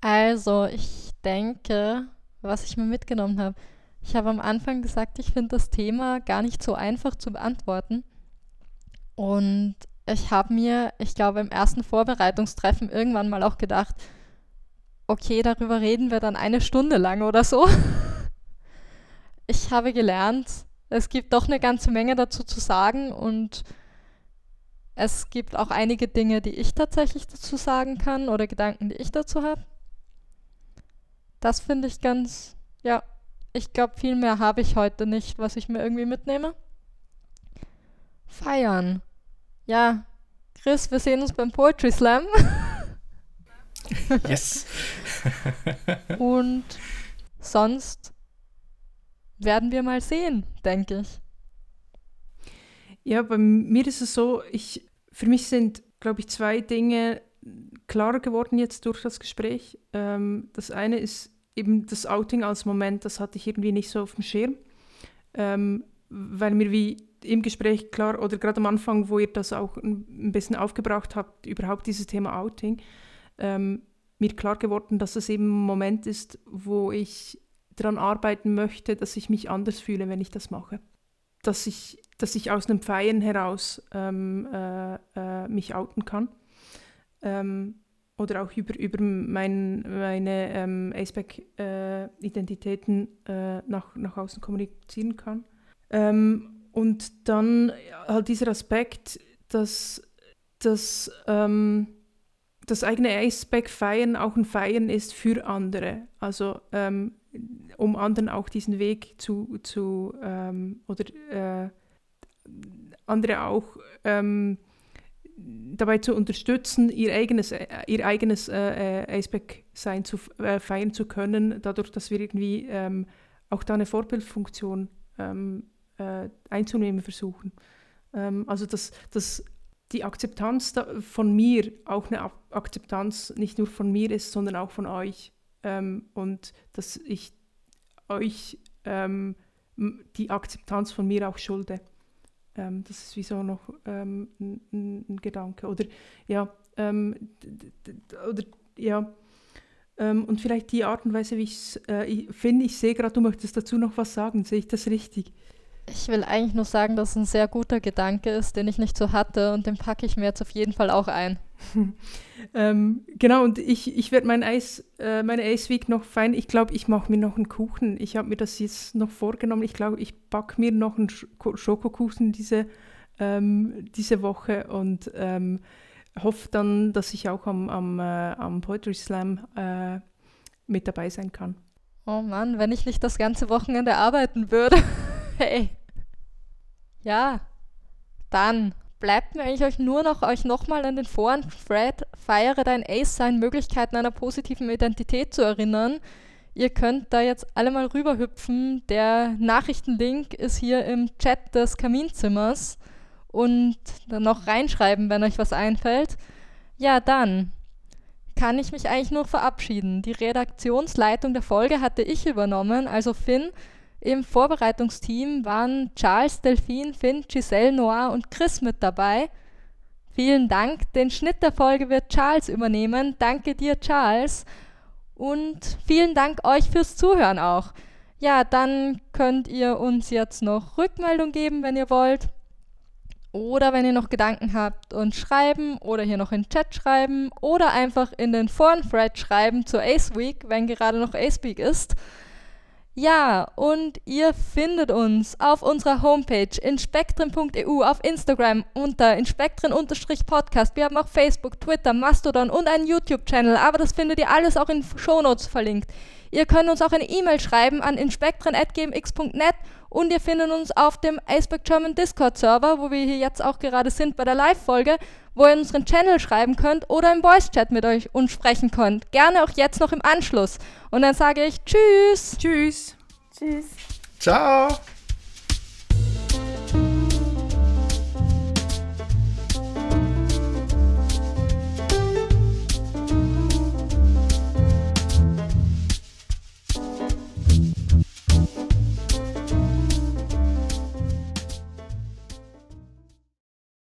Also, ich denke, was ich mir mitgenommen habe. Ich habe am Anfang gesagt, ich finde das Thema gar nicht so einfach zu beantworten. Und ich habe mir, ich glaube, im ersten Vorbereitungstreffen irgendwann mal auch gedacht, okay, darüber reden wir dann eine Stunde lang oder so. (laughs) Ich habe gelernt, es gibt doch eine ganze Menge dazu zu sagen und es gibt auch einige Dinge, die ich tatsächlich dazu sagen kann oder Gedanken, die ich dazu habe. Das finde ich ganz, ja, ich glaube, viel mehr habe ich heute nicht, was ich mir irgendwie mitnehme. Feiern. Ja, Chris, wir sehen uns beim Poetry Slam. (laughs) (laughs) Yes. (laughs) Und sonst werden wir mal sehen, denke ich. Ja, bei mir ist es so, ich, für mich sind, glaube ich, zwei Dinge klarer geworden jetzt durch das Gespräch. Ähm, das eine ist eben das Outing als Moment, das hatte ich irgendwie nicht so auf dem Schirm, ähm, weil mir wie im Gespräch klar, oder gerade am Anfang, wo ihr das auch ein bisschen aufgebracht habt, überhaupt dieses Thema Outing, ähm, mir klar geworden, dass es eben ein Moment ist, wo ich daran arbeiten möchte, dass ich mich anders fühle, wenn ich das mache. Dass ich, dass ich aus einem Feiern heraus ähm, äh, äh, mich outen kann. Ähm, oder auch über, über mein, meine ähm, Aceback-Identitäten äh, nach, nach außen kommunizieren kann. Ähm, und dann halt dieser Aspekt, dass, dass ähm, das eigene Aceback feiern auch ein Feiern ist für andere. Also ähm, um anderen auch diesen Weg zu, zu ähm, oder äh, andere auch ähm, dabei zu unterstützen, ihr eigenes, äh, ihr eigenes äh, äh, Aceback-Sein zu äh, feiern zu können, dadurch, dass wir irgendwie ähm, auch da eine Vorbildfunktion ähm, äh, einzunehmen versuchen. Ähm, also dass, dass die Akzeptanz von mir auch eine Akzeptanz nicht nur von mir ist, sondern auch von euch. Ähm, und dass ich euch ähm, die Akzeptanz von mir auch schulde. Ähm, das ist wie so noch ähm, ein, ein, Gedanke. Oder ja, ähm, oder ja. Ähm, und vielleicht die Art und Weise, wie äh, ich finde, ich sehe gerade, du möchtest dazu noch was sagen. Sehe ich das richtig? Ich will eigentlich nur sagen, dass es ein sehr guter Gedanke ist, den ich nicht so hatte und den packe ich mir jetzt auf jeden Fall auch ein. (laughs) ähm, genau, und ich, ich werde mein Eis, äh, meine Ice Week noch fein. Ich glaube, ich mache mir noch einen Kuchen. Ich habe mir das jetzt noch vorgenommen. Ich glaube, ich backe mir noch einen Sch Schokokuchen diese, ähm, diese Woche und ähm, hoffe dann, dass ich auch am, am, äh, am Poetry Slam äh, mit dabei sein kann. Oh Mann, wenn ich nicht das ganze Wochenende arbeiten würde. (laughs) (laughs) Hey. Ja, dann bleibt mir eigentlich euch nur noch, euch nochmal an den Foren Fred, feiere dein Ace sein, Möglichkeiten einer positiven Identität zu erinnern. Ihr könnt da jetzt alle mal rüberhüpfen. Der Nachrichtenlink ist hier im Chat des Kaminzimmers und dann noch reinschreiben, wenn euch was einfällt. Ja, dann kann ich mich eigentlich nur verabschieden. Die Redaktionsleitung der Folge hatte ich übernommen, also Finn. Im Vorbereitungsteam waren Charles, Delphine, Finn, Giselle, Noir und Chris mit dabei. Vielen Dank. Den Schnitt der Folge wird Charles übernehmen. Danke dir, Charles. Und vielen Dank euch fürs Zuhören auch. Ja, dann könnt ihr uns jetzt noch Rückmeldung geben, wenn ihr wollt. Oder wenn ihr noch Gedanken habt und schreiben oder hier noch in Chat schreiben oder einfach in den Foren-Thread schreiben zur Ace Week, wenn gerade noch Ace Week ist. Ja, und ihr findet uns auf unserer Homepage inspektren.eu, auf Instagram unter inspektren-podcast. Wir haben auch Facebook, Twitter, Mastodon und einen YouTube-Channel, aber das findet ihr alles auch in Shownotes verlinkt. Ihr könnt uns auch eine E-Mail schreiben an inspektren.gmx.net und ihr findet uns auf dem Aceback German Discord Server, wo wir hier jetzt auch gerade sind bei der Live-Folge, wo ihr in unseren Channel schreiben könnt oder im Voice-Chat mit euch uns sprechen könnt. Gerne auch jetzt noch im Anschluss. Und dann sage ich Tschüss. Tschüss. Tschüss. Ciao.